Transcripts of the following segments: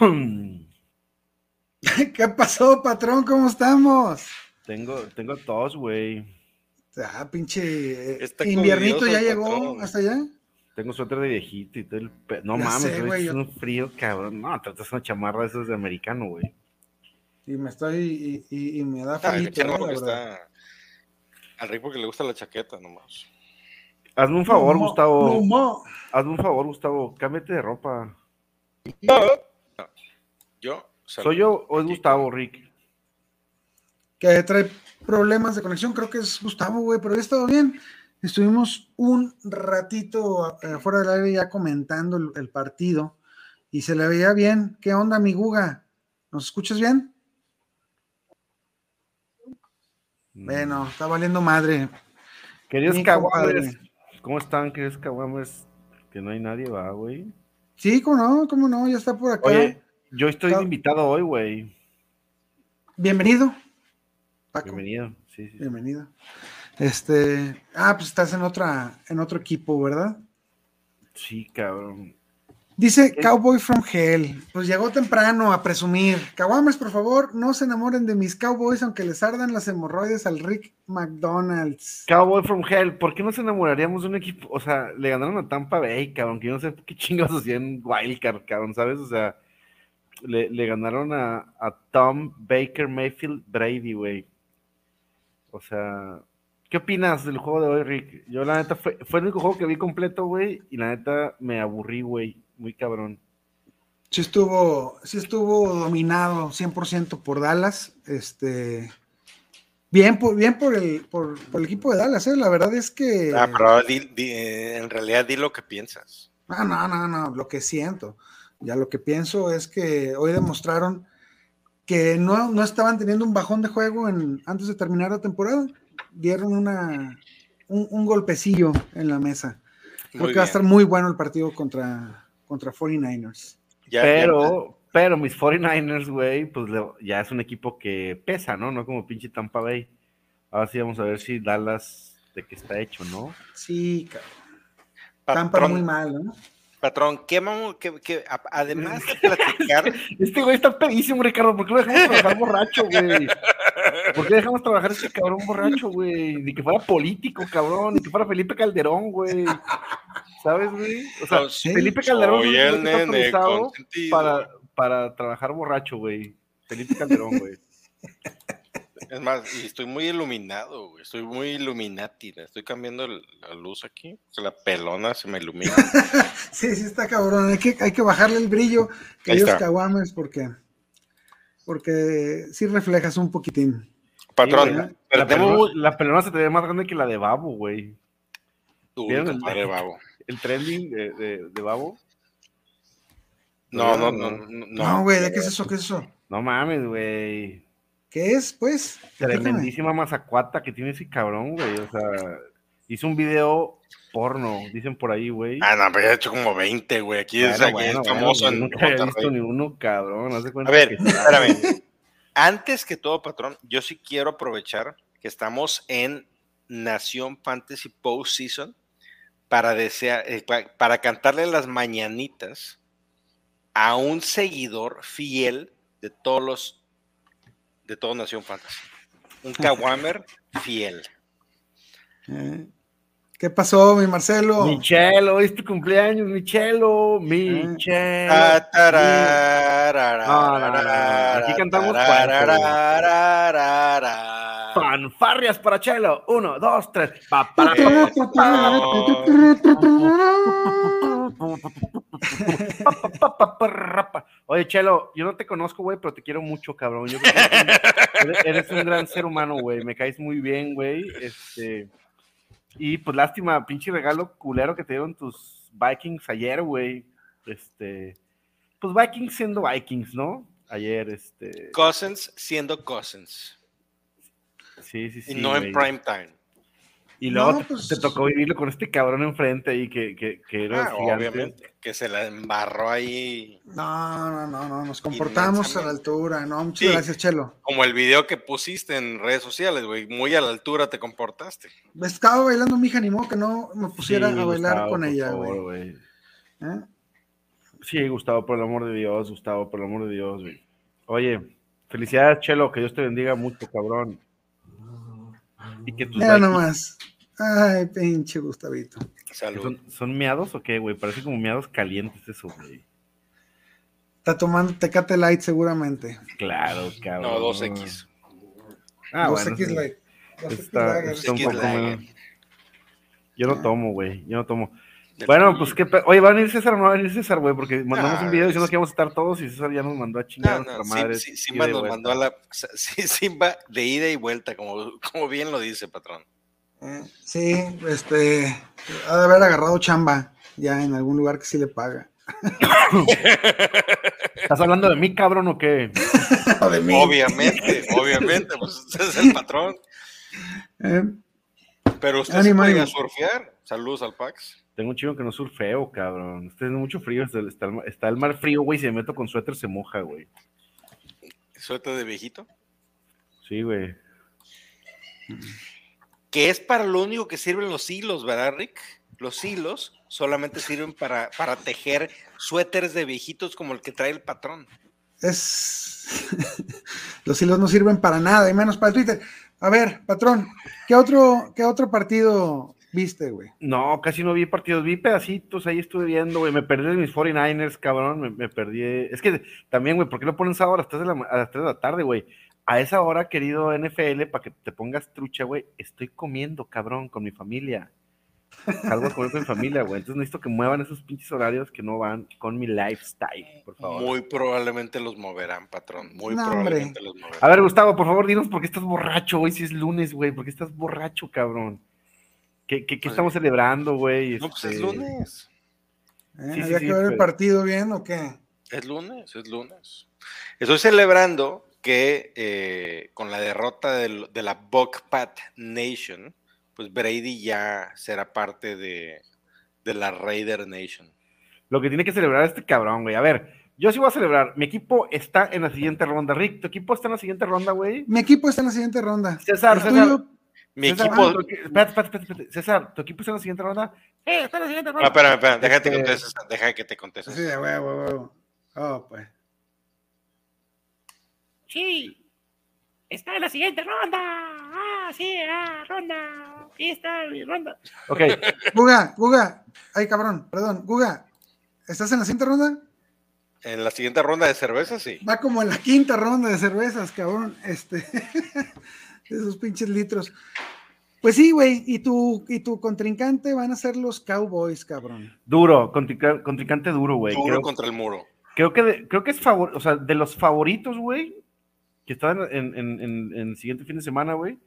¿Qué pasó, patrón? ¿Cómo estamos? Tengo, tengo tos, güey. Ah, pinche. eh, inviernito ya llegó hasta allá. Tengo suéter de viejito y todo el pe- No mames, sé, güey, güey, es yo- un frío, cabrón. No, tratas una chamarra de esos de americano, güey. Y me estoy. Y, y- y me da Ah, frío. está. Al Rick porque le gusta la chaqueta nomás. Hazme un favor, No, Gustavo. no. Hazme un favor, Gustavo. Cámbiate de ropa. Yo. ¿Soy yo o es Gustavo, Rick? Que trae problemas de conexión. Creo que es Gustavo, güey, pero ya estado bien. Estuvimos un ratito eh, fuera del aire ya comentando el, el partido y se le veía bien. ¿Qué onda, mi Guga? ¿Nos escuchas bien? Bueno, está valiendo madre. Queridos caguames. ¿cómo están, queridos caguames? Que no hay nadie, va, güey. Sí, cómo no, cómo no, ya está por acá. Oye, yo estoy invitado hoy, güey. Bienvenido. Paco. Bienvenido. Sí, sí. Bienvenido. Este, ah, pues estás en otra, en otro equipo, ¿verdad? Sí, cabrón. Dice. Cowboy from Hell. Pues llegó temprano a presumir. Caguames, por favor, no se enamoren de mis Cowboys, aunque les ardan las hemorroides al Rick McDonald's. Cowboy from Hell, ¿por qué nos enamoraríamos de un equipo? O sea, le ganaron a Tampa Bay, cabrón, que yo no sé qué chingados hacían Wildcard, cabrón, ¿sabes? O sea, le, le ganaron a, a Tom Baker Mayfield Brady, güey. O sea, ¿qué opinas del juego de hoy, Rick? Yo, la neta, fue, fue el único juego que vi completo, güey, y la neta me aburrí, güey, muy cabrón. Sí estuvo, sí estuvo dominado 100% por Dallas. Este, bien por, bien por el, por, por el equipo de Dallas, ¿eh? La verdad es que. Ah, pero di- di- en realidad di lo que piensas. No, no, no, no, lo que siento. Ya lo que pienso es que hoy demostraron que no, no estaban teniendo un bajón de juego en, antes de terminar la temporada. Dieron una, un, un golpecillo en la mesa. Creo Muy que va a estar muy bueno el partido contra, contra 49ers. Ya- pero, pero mis 49ers, güey, pues le- ya es un equipo que pesa, ¿no? No como pinche Tampa Bay. Ahora sí vamos a ver si Dallas de qué está hecho, ¿no? Sí, cabrón. Tampa patrón, muy mal, ¿no? Patrón, ¿qué vamos, que, además de platicar, Este güey está pedísimo, Ricardo. ¿Por qué lo dejamos trabajar borracho, güey? ¿Por qué dejamos trabajar a este cabrón borracho, güey? Ni que fuera político, cabrón. Ni que fuera Felipe Calderón, güey. ¿Sabes, güey? O sea, Felipe Calderón que está autorizado para, para trabajar borracho, güey. Felipe Calderón, güey. Es más, y estoy muy iluminado, güey. Estoy muy illuminati. le Estoy cambiando la luz aquí. que la pelona se me ilumina. Sí, sí está cabrón. Hay que, hay que bajarle el brillo, queridos está. caguames, porque, porque sí reflejas un poquitín. Patrón, Sí, güey. pero La pelona, la pelona se te ve más grande que la de Babo, güey. tu ¿Vieron el- compadre babo. El trending de, de, de Babo. No, no, no, no. No, güey, ¿de qué es eso? ¿Qué es eso? No mames, güey. ¿Qué es, pues? Tremendísima mazacuata que tiene ese cabrón, güey. O sea, hizo un video porno, dicen por ahí, güey. Ah, no, pero ya he hecho como 20, güey. Aquí es, Bueno, aquí bueno, es bueno, famoso en nunca Monterrey. visto ni uno, cabrón. cuenta A ver, que- espérame. Antes que todo, patrón, yo sí quiero aprovechar que estamos en Nación Fantasy Postseason para desear, eh, pa- para cantarle las mañanitas a un seguidor fiel de todos los de todo Nación Fantasy. Un Kawamer fiel. Eh, ¿Qué pasó, mi Marcelo? Michelo, hoy es tu cumpleaños, Michelo, Michelo. Ah, aquí cantamos. Fanfarrias para Chelo. Uno, dos, tres. Oye, Chelo, yo no te conozco, güey, pero te quiero mucho, cabrón. Yo creo que eres, eres un gran ser humano, güey. Me caes muy bien, güey. Este. Y pues lástima, pinche regalo culero que te dieron tus Vikings ayer, güey. Este. Pues Vikings siendo Vikings, ¿no? Ayer, este. Cousins siendo Cousins. Sí, sí, sí. y no en prime time. Y luego No, pues- te tocó vivirlo con este cabrón enfrente ahí que, que, que era Ah, obviamente. Que se la embarró ahí. No, no, no, no, nos comportamos a la altura. No, muchas Sí. gracias, Chelo. Como el video que pusiste en redes sociales, güey. Muy a la altura te comportaste. Estaba bailando mi hija, ni modo que no me pusiera Sí, a bailar Gustavo, con por ella, favor, güey. güey. ¿Eh? Sí, Gustavo, por el amor de Dios, Gustavo, por el amor de Dios, güey. Oye, felicidades, Chelo, que Dios te bendiga mucho, cabrón. Y que tus Mira nomás. Ay, pinche Gustavito. ¿Son, ¿Son meados o qué, güey? Parece como meados calientes eso, güey. Está tomando Tecate Light seguramente. Claro, cabrón. No, 2X. Ah, 2X Light. Está, está un poco Yo no tomo, güey. Yo no tomo. Bueno, pues qué. Oye, ¿va a venir César o no va a venir César, güey? Porque mandamos un video diciendo que íbamos a estar todos y César ya nos mandó a chingar a nuestra madre. Sí, Simba nos mandó a la. Simba de ida y vuelta, como, como bien lo dice, patrón. Eh, sí, este. Ha de haber agarrado chamba ya en algún lugar que sí le paga. ¿Estás hablando de mí, cabrón, o qué? de mí. Obviamente, obviamente, pues usted es el patrón. Eh, Pero usted se puede surfear. Saludos al Pax. Tengo un chico que no surfeo, cabrón. Está haciendo mucho frío. Está, el mar frío, güey. Si me meto con suéter, se moja, güey. ¿Suéter de viejito? Sí, güey. Que es para lo único que sirven los hilos, ¿verdad, Rick? Los hilos solamente sirven para, para tejer suéteres de viejitos como el que trae el patrón. Es. los hilos no sirven para nada, y menos para el Twitter. A ver, patrón, ¿qué otro, qué otro partido viste, güey? No, casi no vi partidos, vi pedacitos, ahí estuve viendo, güey, me perdí de mis 49ers, cabrón, me, perdí. Es que también, güey, ¿por qué lo ponen sábado a las 3 de la, a las 3 de la tarde, güey? A esa hora, querido NFL, para que te pongas trucha, güey, estoy comiendo, cabrón, con mi familia. Salgo a comer con mi familia, güey. Entonces necesito que muevan esos pinches horarios que no van con mi lifestyle, por favor. Muy probablemente los moverán, patrón. Muy probablemente los moverán. A ver, Gustavo, por favor, dinos por qué estás borracho, güey, si es lunes, güey. ¿Por qué estás borracho, cabrón? ¿Qué, qué, estamos celebrando, güey? No, pues es este, lunes. ¿Eh? ¿Había que ver el partido bien o qué? Es lunes, es lunes. Estoy celebrando que eh, con la derrota de, de la Buckpat Nation, pues Brady ya será parte de, la Raider Nation. Lo que tiene que celebrar este cabrón, güey. A ver, yo sí voy a celebrar. Mi equipo está en la siguiente ronda. Rick, ¿tu equipo está en la siguiente ronda, güey? Mi equipo está en la siguiente ronda. César, César. Mi equipo. Ah, espérate, espérate, espérate, César, ¿tu equipo está en la siguiente ronda? Eh, está en la siguiente ronda. No, espérame, espérame. Déjate que te este, contestes. Deja que te contestes. Sí, güey, güey. Oh, pues. Sí. Está en la siguiente ronda. Ah, sí, ah, ronda. Aquí está mi ronda. Ok. Guga, Guga. Ay, cabrón, perdón. Guga, ¿estás en la siguiente ronda? En la siguiente ronda de cervezas, sí. Va como en la quinta ronda de cervezas, cabrón. Este. esos pinches litros. Pues sí, güey, y tu, y tu contrincante van a ser los Cowboys, cabrón. Duro, contrincante duro, güey. Duro contra el muro. Creo que, creo que es favor, o sea, de los favoritos, güey, que están en, el siguiente fin de semana, güey,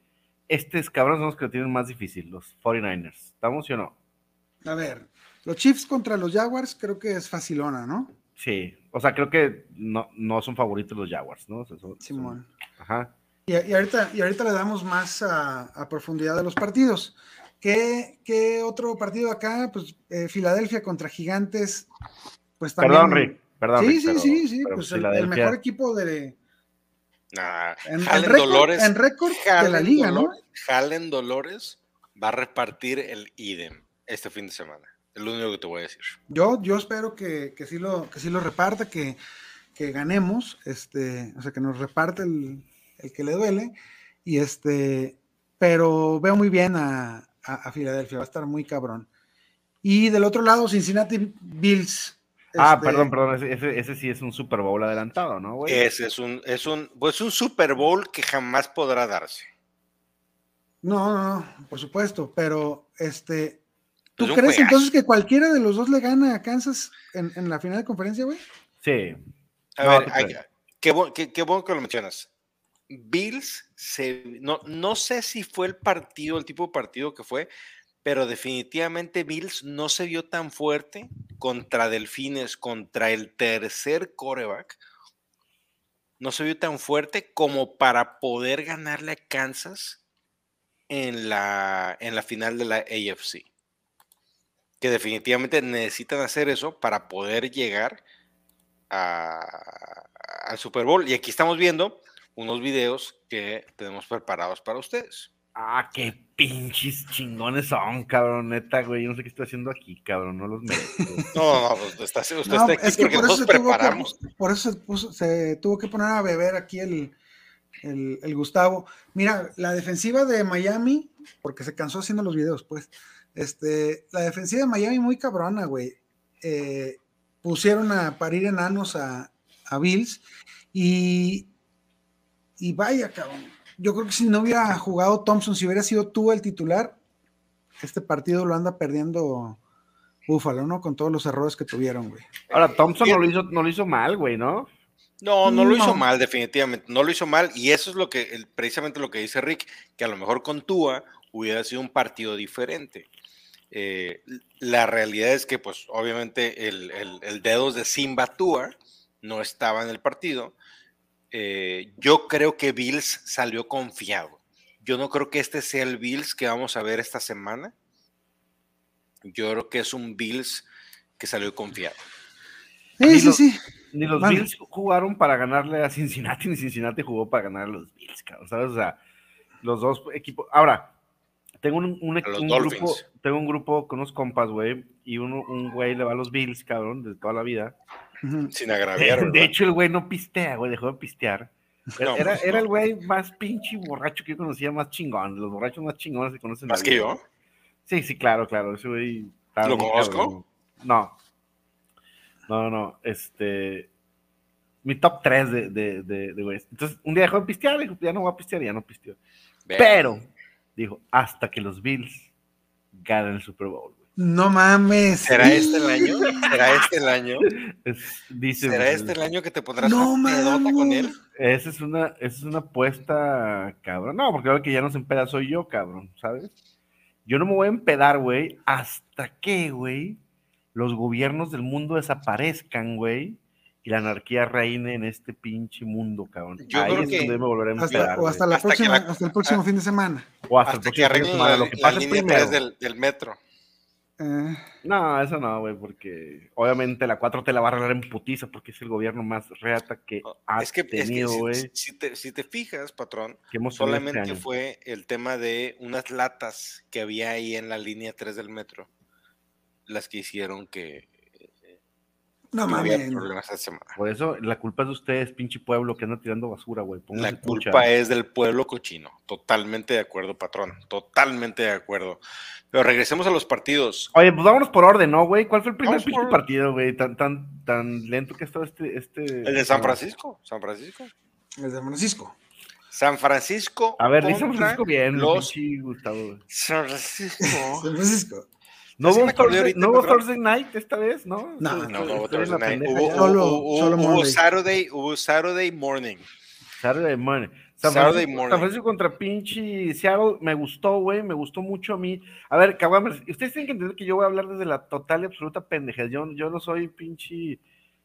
estos cabrón son los que lo tienen más difícil, los 49ers. ¿Estamos sí o no? A ver, los Chiefs contra los Jaguars creo que es facilona, ¿no? Sí, o sea, creo que no, no son favoritos los Jaguars, ¿no? Simón. ajá. Y, ahorita, y ahorita le damos más a, profundidad a los partidos. ¿Qué, ¿Qué, otro partido acá? Pues eh, Filadelfia contra Gigantes. Pues también. Perdón, Rick. Perdón, sí, sí, sí, sí, pues el, mejor equipo de, en, Dolores, en récord de la liga, ¿no? Jalen Dolores va a repartir el idem este fin de semana. Es lo único que te voy a decir. Yo, yo espero que, que sí lo, que sí lo reparta, que, que ganemos, este, o sea, que nos reparte el, el que le duele. Y este, pero veo muy bien a, a, Filadelfia, va a estar muy cabrón. Y del otro lado, Cincinnati Bills. Ah, este, perdón, perdón, ese, ese, sí es un Super Bowl adelantado, ¿no, güey? Ese es un, es un, pues un Super Bowl que jamás podrá darse. No, no, por supuesto, pero este, ¿tú crees entonces que cualquiera de los dos le gana a Kansas en, en la final de conferencia, güey? Sí. A ver, qué, qué, qué bueno que lo mencionas. Bills, no, no sé si fue el partido, el tipo de partido que fue, pero definitivamente Bills no se vio tan fuerte contra Delfines, contra el tercer coreback. No se vio tan fuerte como para poder ganarle a Kansas en la, en la final de la AFC. Que definitivamente necesitan hacer eso para poder llegar al Super Bowl. Y aquí estamos viendo unos videos que tenemos preparados para ustedes. Ah, qué pinches chingones son, cabrón, neta, güey. Yo no sé qué estoy haciendo aquí, cabrón, no los merezco. No, no, pues está, usted No, está aquí es que porque por eso, nos se tuvo que, preparamos. por eso se, puso- se tuvo que poner a beber aquí el, el- el Gustavo. Mira, la defensiva de Miami, porque se cansó haciendo los videos, pues. Este, la defensiva de Miami muy cabrona, güey. Eh, pusieron a parir enanos a, a Bills y, y vaya, cabrón. Yo creo que si no hubiera jugado Thompson, si hubiera sido tú el titular, este partido lo anda perdiendo Búfalo, ¿no? Con todos los errores que tuvieron, güey. Ahora, Thompson no lo hizo, no lo hizo mal, güey, ¿no? No, no lo hizo mal, definitivamente. No lo hizo mal. Y eso es lo que, precisamente lo que dice Rick, que a lo mejor con Tua hubiera sido un partido diferente. Eh, la realidad es que, pues, obviamente, el, el, el dedos de Simba Tua no estaba en el partido. Eh, yo creo que Bills salió confiado. Yo no creo que este sea el Bills que vamos a ver esta semana. Yo creo que es un Bills que salió confiado. Sí, Ni sí, lo- sí. Ni los Mande. Bills jugaron para ganarle a Cincinnati, ni Cincinnati jugó para ganar a los Bills, cabrón, ¿sabes? O sea, los dos equipos. Ahora, tengo un, un- A los un grupo, tengo un grupo con unos compas, güey, y uno, un güey le va a los Bills, cabrón, de toda la vida. Sin agraviar. De ¿verdad? hecho, el güey no pistea, güey, dejó de pistear. No, era, pues, era no. el güey más pinche borracho que yo conocía, más chingón, de los borrachos más chingones que conocen. Más que yo. Sí, sí, claro, claro. Ese güey. ¿Lo conozco? No. No, no, este. Mi top 3 de, de, de, de güeyes. Entonces, un día dejó de pistear, dijo, ya no voy a pistear, ya no pisteó. Pero, dijo, hasta que los Bills ganen el Super Bowl. No mames. ¿Será este el año? ¿Será este el año? Es- dice, ¿Será güey, este el año que te pondrás No una con él? Esa es una, esa es una apuesta, cabrón. No, porque ahora que ya no se empeda soy yo, cabrón, ¿sabes? Yo no me voy a empedar, güey, hasta que, güey, los gobiernos del mundo desaparezcan, güey, y la anarquía reine en este pinche mundo, cabrón. Yo Ahí creo es que donde me volveré a Hasta, empedar, o hasta, la Hasta que próxima, la- hasta el próximo fin de semana. O hasta, el Hasta que próximo fin de semana, la, lo que la línea primero. 3 del, del metro. Eh, No, eso no, güey, porque obviamente la 4 te la va a arreglar en putiza porque es el gobierno más reata que ha Oh, Es que, es que tenido, si- güey, si, te, si te fijas, patrón, que este solamente fue el tema de unas latas que había ahí en la línea 3 del metro, las que hicieron que no mames. problemas esta semana. Por eso la culpa es de ustedes, pinche pueblo que anda tirando basura, güey. La culpa es del pueblo cochino. Totalmente de acuerdo, patrón. Totalmente de acuerdo. Pero regresemos a los partidos. Oye, pues vámonos por orden, ¿no, güey? ¿Cuál fue el primer pinche por- partido, güey? Tan, tan, tan lento que ha estado este. este El de San Francisco. San Francisco. El de Francisco. San Francisco. A ver, dice San Francisco bien, Los pinche Gustavo. San Francisco. San Francisco. ¿No hubo Thursday, ahorita, ¿no hubo patrón. Thursday night esta vez? No, No, No, no hubo Thursday night. pendeja Hubo. Solo- hubo- solo hubo Monday. Saturday, hubo Saturday morning. Saturday morning. San Saturday Francisco, morning. San Francisco contra pinche Seattle me gustó, güey, me gustó mucho a mí. A ver, cabrón, ustedes tienen que entender que yo voy a hablar desde la total y absoluta pendejez. Yo, yo no soy pinche,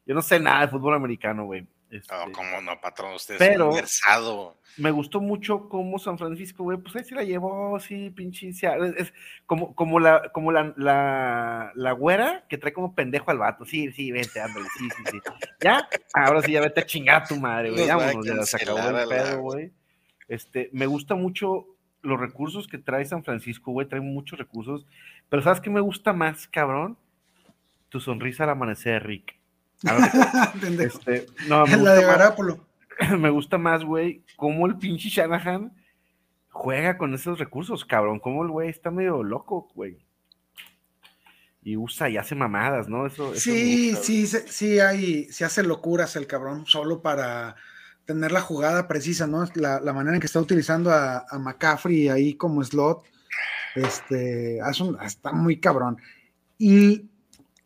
yo no sé nada de fútbol americano, güey. Este, No, cómo no, patrón, usted es Pero- versado. me gustó mucho cómo San Francisco, güey, pues ahí se la llevó, sí, pinche. Seattle. Es, como, como, la, como la, la, la güera que trae como pendejo al vato. Sí, sí, vente, ándale, sí, sí, sí. Ya, ahora sí, ya vete a chingar a tu madre, güey. Vámonos, ya se acabó el pedo, güey. Este, me gusta mucho los recursos que trae San Francisco, güey, trae muchos recursos. Pero ¿sabes qué me gusta más, cabrón? Tu sonrisa al amanecer, Rick. A ver, Pendejo. este, no, me la de gusta más- Garápolo. me gusta más, güey, cómo el pinche Shanahan juega con esos recursos, cabrón. Cómo el güey está medio loco, güey. Y usa y hace mamadas, ¿no? Eso, Sí, gusta, sí, sí, sí, hay, sí hace locuras el cabrón, solo para tener la jugada precisa, ¿no? La, la manera en que está utilizando a, a McCaffrey ahí como slot, este, hace un- está muy cabrón. Y,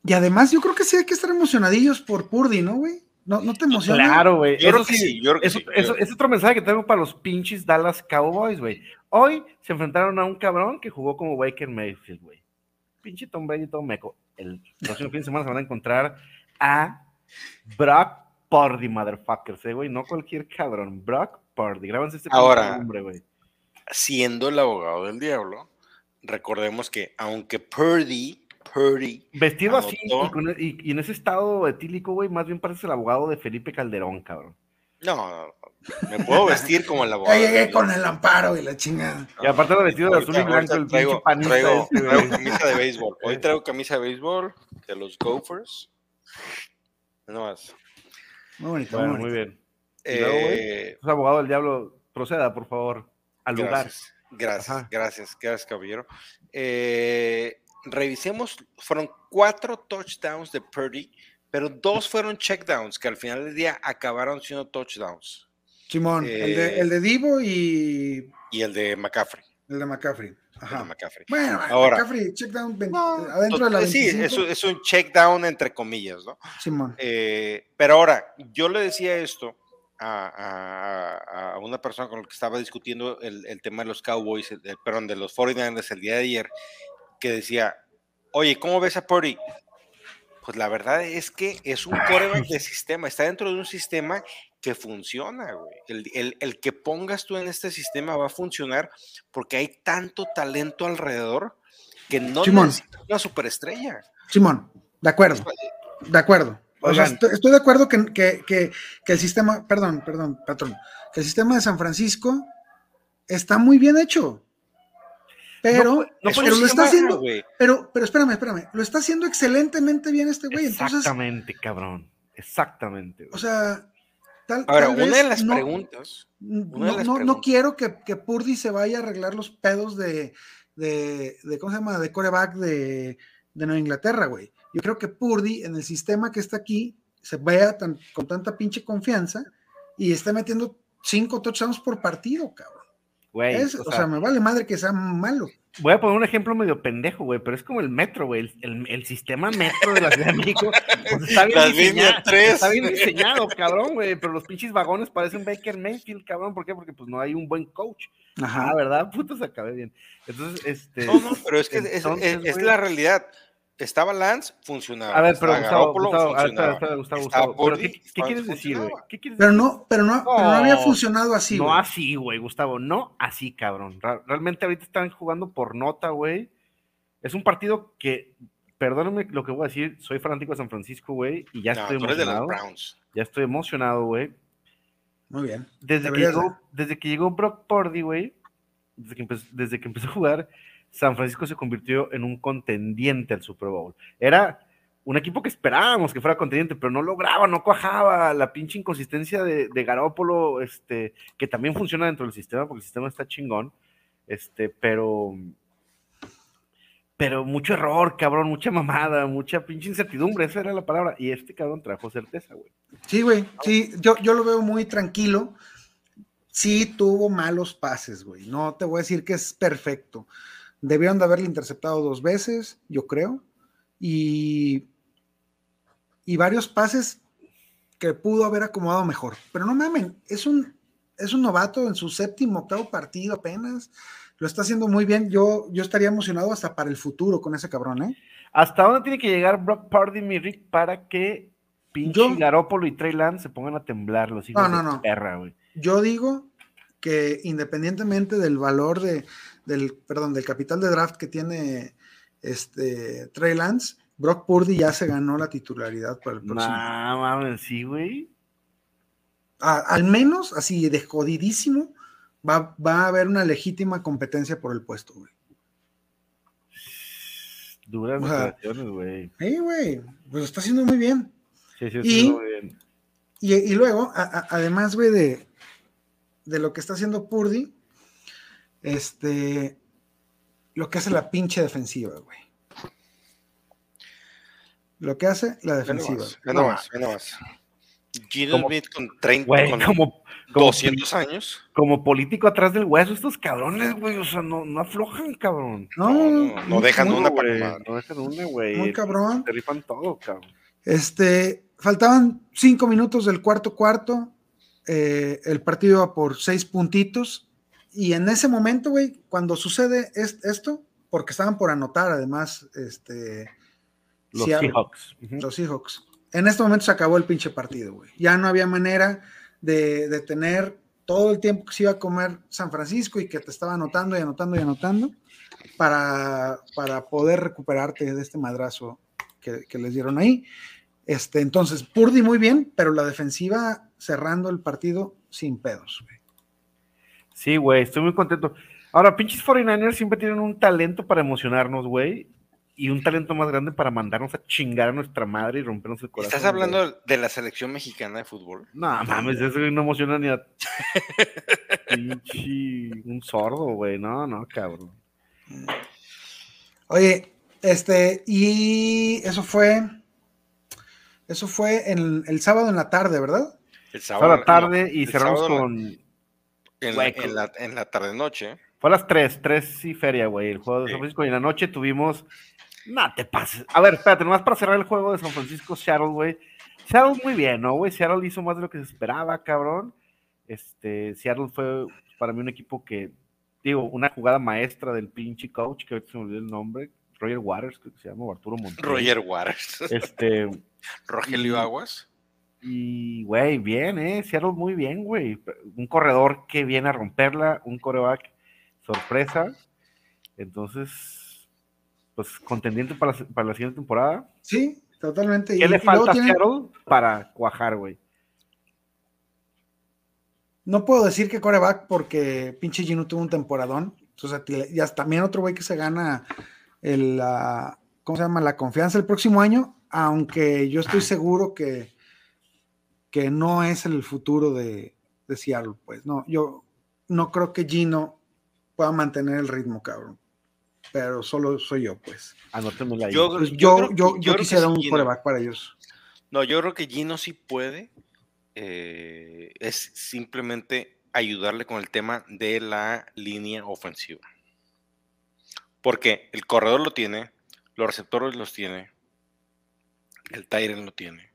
y además yo creo que sí hay que estar emocionadillos por Purdy, ¿no, güey? ¿No, no te emociona? Claro, güey. Yo creo Eso que sí, sí, yo creo que eso, sí. eso- es otro mensaje que tengo para los pinches Dallas Cowboys, güey. Hoy se enfrentaron a un cabrón que jugó como Baker Mayfield, güey. Pinche Tom Brady todo meco. El próximo fin de semana se van a encontrar a Brock Purdy, motherfuckers, eh, güey. No cualquier cabrón. Brock Purdy. Grábanse este Ahora. nombre, güey. Siendo el abogado del diablo, recordemos que aunque Purdy, Purdy, Vestido así Anotó. y, con- y- y en ese estado etílico, güey, más bien parece el abogado de Felipe Calderón, cabrón. No, no, no. Me puedo vestir como el Ya abogado. llegué con el amparo y la chingada. Y aparte lo vestido de azul y blanco, el traigo, pinche traigo- este, traigo camisa de béisbol. Hoy traigo camisa de béisbol de los Gophers. No más. Muy bonito, Bueno, muy muy bonito. bien. Eh, abogado del diablo, proceda, por favor, al lugar. gracias, gracias, Ajá. gracias, gracias, caballero. Eh, revisemos, fueron cuatro touchdowns de Purdy, pero dos fueron checkdowns, que al final del día acabaron siendo touchdowns. Simón, el, de, Eh, el de Divo y Y el de McCaffrey. el de McCaffrey. el Ajá. de McCaffrey. Bueno, Ahora- McCaffrey, check down 20 No, adentro de la tot- sí, 25. es, un- es un check down entre comillas, ¿no? Simón. Eh, pero ahora, yo le decía esto a, a- a una persona con la que estaba discutiendo el, el tema de los Cowboys, el- el- perdón, de los 49ers el día de ayer, que decía, oye, ¿cómo ves a Purdy? Pues la verdad es que es un coreback de sistema, está dentro de un sistema que funciona, güey. El, el- el que pongas tú en este sistema va a funcionar porque hay tanto talento alrededor que no Simón. necesitas una superestrella. Simón, de acuerdo, de acuerdo. O sea, Oigan. estoy, estoy de acuerdo que, que- que- que el sistema, perdón, perdón, patrón, que el sistema de San Francisco está muy bien hecho. Pero, No, no pero lo está haciendo, güey. pero, pero espérame, espérame, lo está haciendo excelentemente bien este güey. Entonces, Exactamente, cabrón. Exactamente. güey. o sea, tal, Ahora, tal una de las no- preguntas, No, Una de las no- quiero que, que Purdy se vaya a arreglar los pedos de, de, de ¿cómo se llama? De coreback de, de Nueva Inglaterra, güey. Yo creo que Purdy, en el sistema que está aquí, se vea tan- con tanta pinche confianza y está metiendo cinco touchdowns por partido, cabrón. Güey, Es- o o, sea, sea, me vale madre que sea malo. voy a poner un ejemplo medio pendejo, güey, pero es como el metro, güey. El, el- el sistema metro de la Ciudad de México pues, está bien Las diseñado. Está bien diseñado, cabrón, güey. Pero los pinches vagones parecen Baker Mayfield, cabrón. ¿Por qué? Porque pues no hay un buen coach. Ah, Ajá. ¿verdad? Puto, se acabé bien. Entonces, este. no, no, pero es que es- entonces, es, es güey, la realidad. Estaba Lance, funcionaba. A ver, pero Estaba Gustavo, Gustavo, a ver, funcionaba. espera, espera, Gustavo, pero ¿qué, qué quieres decir, güey? funcionaba. ¿Qué quieres Pero no, pero no, pero no había funcionado así, no así, güey, Gustavo, no así, cabrón. Realmente ahorita están jugando por nota, güey. Es un partido que, perdóname lo que voy a decir, soy fanático de San Francisco, güey, y ya No, estoy tú eres de los emocionado. Browns. Ya estoy emocionado, güey. Muy bien. Desde que, llegó, desde que llegó Brock Purdy, güey, desde que, empezó, desde que empezó a jugar, San Francisco se convirtió en un contendiente al Super Bowl. Era un equipo que esperábamos que fuera contendiente, pero no lograba, no cuajaba. La pinche inconsistencia de, Garópolo, este, que también funciona dentro del sistema, porque el sistema está chingón, este, pero pero mucho error, cabrón, mucha mamada, mucha pinche incertidumbre, esa era la palabra. Y este cabrón trajo certeza, güey. Sí, güey. Sí, yo, yo lo veo muy tranquilo. Sí tuvo malos pases, güey. No te voy a decir que es perfecto. Debieron de haberle interceptado dos veces, yo creo. Y, y varios pases que pudo haber acomodado mejor. Pero no mamen, es un, es un novato en su séptimo, octavo partido apenas. Lo está haciendo muy bien. Yo, yo estaría emocionado hasta para el futuro con ese cabrón, ¿eh? ¿Hasta dónde tiene que llegar Brock Purdy, mi Rick, para que pinche Yo- Garópolo y Trey Lance se pongan a temblar los hijos No, no, de no. perra, güey? Yo digo que independientemente del valor de, del, perdón, del capital de draft que tiene este Trey Lance, Brock Purdy ya se ganó la titularidad para el No, próximo. mames, sí, güey. A- al menos, así de jodidísimo, va, va a haber una legítima competencia por el puesto, güey. Duras declaraciones, güey. Sí, güey, pues lo está haciendo muy bien. Sí, sí, y- muy bien. Y, y luego, a- a- además, güey, de, de lo que está haciendo Purdy, este, lo que hace la pinche defensiva, güey. Lo que hace la defensiva. ve No, nomás, ve nomás. Gino Como- Smith con 30, Güey, con como, como, 200 años. como político atrás del hueso, estos cabrones, güey, o sea, no, no aflojan, cabrón. no, No, no, no dejan muy- una para güey, no dejan una, güey. Muy cabrón. Te rifan todo, cabrón. Este, faltaban cinco minutos del cuarto cuarto. eh, el partido iba por seis puntitos. Y en ese momento, güey, cuando sucede es- esto, porque estaban por anotar, además, este, Los Seattle. Seahawks. Los Seahawks. En este momento se acabó el pinche partido, güey. Ya no había manera de, de tener todo el tiempo que se iba a comer San Francisco y que te estaba anotando y anotando y anotando para, para poder recuperarte de este madrazo que, que les dieron ahí. Este, entonces, Purdy muy bien, pero la defensiva cerrando el partido sin pedos. güey. Sí, güey, estoy muy contento. Ahora, pinches 49ers siempre tienen un talento para emocionarnos, güey. Y un talento más grande para mandarnos a chingar a nuestra madre y rompernos el corazón. ¿Estás güey. hablando de la selección mexicana de fútbol? No, mames, eso no emociona ni a. Pinche. Un sordo, güey. No, no, cabrón. Oye, este, y eso fue, eso fue el sábado en la tarde, ¿verdad? El sábado. la tarde no, y cerramos con. En la, Güey, en la, en la tarde-noche. Fue a las 3, 3 y feria, güey. El juego de. San Francisco. Y en la noche tuvimos. No te pases. A ver, espérate, nomás para cerrar el juego de San Francisco, Seattle, güey. Seattle muy bien, ¿no, güey? Seattle hizo más de lo que se esperaba, cabrón. Este, Seattle fue para mí un equipo que, digo, una jugada maestra del pinche coach, que ahorita se me olvidó el nombre, Roger Waters, creo que se llama, o Arturo Montoya. Roger Waters. Este, Rogelio Aguas. Y, güey, bien, ¿eh? Seattle muy bien, güey. Un corredor que viene a romperla, un coreback sorpresa. Entonces, pues contendiente para, la- para la siguiente temporada. Sí, totalmente. ¿Qué Y- le y falta a Seattle para cuajar, güey? no puedo decir que coreback porque pinche Gino tuvo un temporadón. Ti- y hasta también otro güey que se gana el, la- ¿cómo se llama? La confianza el próximo año, aunque yo estoy seguro que, que no es el futuro de, de Seattle, pues. No, yo no creo que Gino pueda mantener el ritmo, cabrón. Pero solo soy yo, pues. Anótemela ahí. Yo- Pues yo yo, creo yo, que- yo, yo creo que quisiera un Gino. coreback para ellos. No, yo creo que Gino sí puede. eh, es simplemente ayudarle con el tema de la línea ofensiva. Porque el corredor lo tiene, los receptores los tiene, el Tyren lo tiene.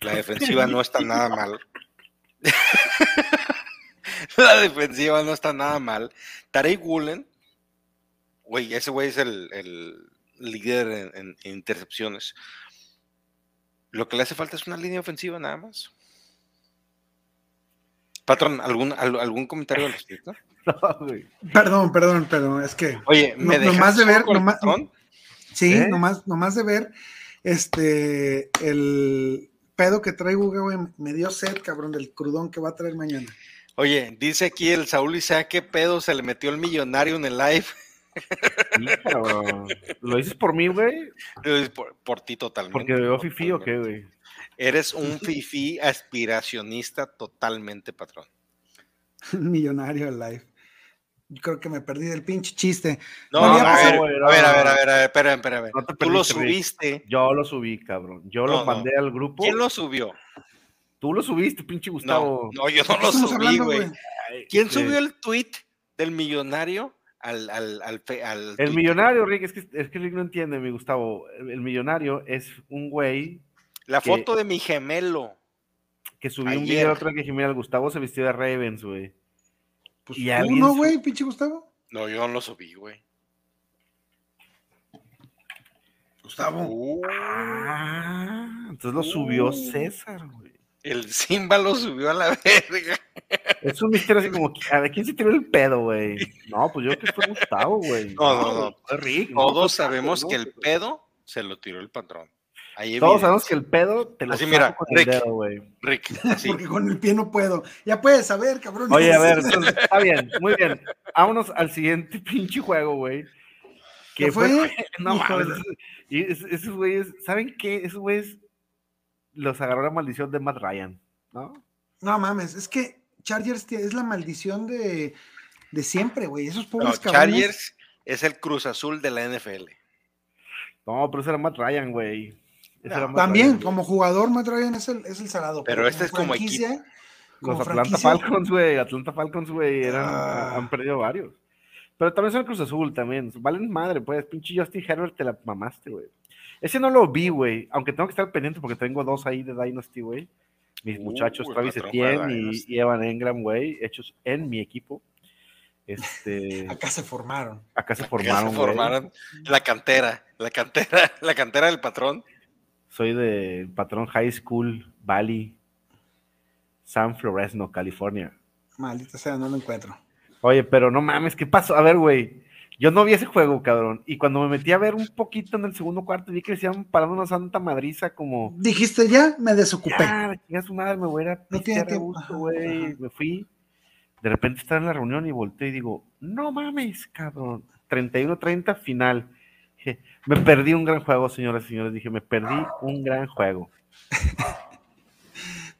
La defensiva no está nada mal. la defensiva no está nada mal. Tarek Woolen, güey, ese güey es el, el líder en- en- en intercepciones. Lo que le hace falta es una línea ofensiva nada más. Patrón, ¿algún, al- algún comentario al respecto? No, güey. Perdón, perdón, perdón. Es que Oye, No- ¿me nomás dejas de ver, nomás- patrón? Sí, ¿Eh? nomás, nomás de ver este el pedo que traigo, güey, me dio sed, cabrón, del crudón que va a traer mañana. Oye, dice aquí el Saúl Isaac, ¿qué pedo se le metió el millonario en el live? ¿Lo dices por mí, güey? Es Por, por ti totalmente. ¿Porque veo fifi o qué, güey? Eres un fifi aspiracionista totalmente, patrón. Millonario live. Yo creo que me perdí del pinche chiste. No, No, a, ver, a ver, a ver, a ver, a ver, espera, espera, espera. No te Tú lo subiste. Yo lo subí, cabrón. Yo No, lo no. mandé al grupo. ¿Quién lo subió? Tú lo subiste, pinche Gustavo. no, yo ¿De no lo subí, güey. ¿Quién este, subió el tweet del millonario al, al, al, al El millonario, Rick, es que, es que Rick no entiende, mi Gustavo. El, el millonario es un güey La que- foto de mi gemelo. que subió un video otro que el Gustavo se vistió de Ravens, güey. Pues Y tú no, su- güey, pinche Gustavo. No, yo no lo subí, güey. Gustavo. Uh, Ah, entonces lo subió Uh. César, güey. el Simba lo subió a la verga. Es un misterio así como, a ver, ¿quién se tiró el pedo, güey? No, pues yo creo que fue Gustavo, güey. No, no, no. Rick. Todos sabemos que el pedo se lo tiró el patrón. Todos sabemos que el pedo te lo Así, saco mira, con Rick. el dedo, güey. Rick, así. Porque con el pie no puedo. Ya puedes saber, cabrón. Oye, a ver, entonces, está bien, muy bien. Vámonos al siguiente pinche juego, güey. ¿Qué Que fue, fue? no mames. Y es- esos güeyes, ¿saben qué? Esos güeyes los agarró la maldición de Matt Ryan, ¿no? No mames, es que Chargers es la maldición de, de siempre, güey. Esos No, pobres cabrones. Chargers es el Cruz Azul de la NFL. No, pero ese era Matt Ryan, güey. No, También, Ryan. como jugador, Matt Ryan es el, es el salado. Pero este es como franquicia, Los Atlanta Falcons, güey. Atlanta Falcons, güey, eran, Ah. han perdido varios. Pero también son el Cruz Azul, también. Valen madre, pues. Pinche Justin Herbert te la mamaste, güey. Ese no lo vi, güey. Aunque tengo que estar pendiente porque tengo dos ahí de Dynasty, güey. Mis Uh, muchachos Travis Etienne y, Evan Engram, güey, hechos en mi equipo. Este, Acá se formaron. acá se Que formaron, se formaron la cantera, la cantera, la cantera del patrón. Soy de patrón High School Valley, San Floresno, California. Maldita sea, no lo encuentro. Oye, pero no mames, ¿qué pasó? A ver, güey. Yo no vi ese juego, cabrón. Y cuando me metí a ver un poquito en el segundo cuarto, vi que le iban parando una santa madriza como. Dijiste ya, me desocupé. Ya, su madre, me voy a ir a No tiene tiempo. güey. Me fui. De repente estaba en la reunión y volteé y digo, no mames, cabrón. 31-30 final. Me perdí un gran juego, señoras y señores. Dije, me perdí un gran juego.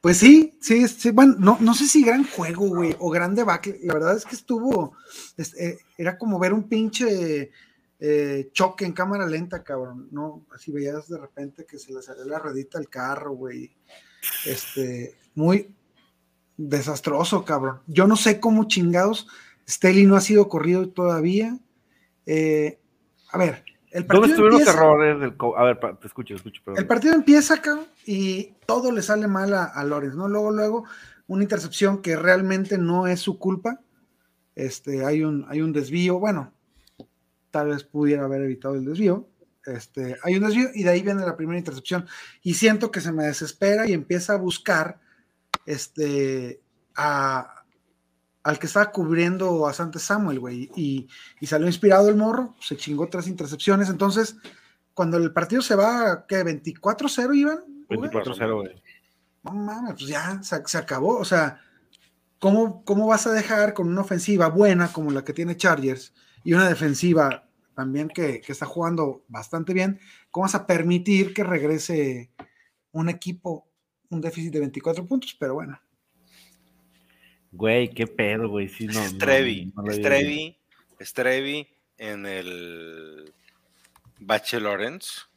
Pues sí, sí, sí, bueno, no, no sé si gran juego, güey, o gran debacle. La verdad es que estuvo, es- eh, era como ver un pinche eh, choque en cámara lenta, cabrón, ¿no? Así veías de repente que se le salió la ruedita al carro, güey. Este, muy desastroso, cabrón. Yo no sé cómo chingados Staley no ha sido corrido todavía. Eh, a ver, el partido ¿Dónde estuvieron los empieza- errores del co- A ver, te escucho, te escucho. perdón. el partido empieza, cabrón, y todo le sale mal a, a Lawrence, ¿no? Luego, luego, una intercepción que realmente no es su culpa. Este, hay un, hay un desvío, bueno, tal vez pudiera haber evitado el desvío. Este, hay un desvío y de ahí viene la primera intercepción. Y siento que se me desespera y empieza a buscar este, a, al que estaba cubriendo a Sante Samuel, güey. Y, y salió inspirado el morro, se chingó tres intercepciones. Entonces, cuando el partido se va, ¿qué? ¿24-0 iban? güey? 24-0, güey. No mames, pues ya se, se acabó. O sea, ¿cómo, ¿cómo vas a dejar con una ofensiva buena como la que tiene Chargers y una defensiva también que, que está jugando bastante bien? ¿Cómo vas a permitir que regrese un equipo, un déficit de 24 puntos? Pero bueno, Güey, qué pedo, güey. Sí, no, no, Strevi, no había Strevi, Strevi en el Bachelorens.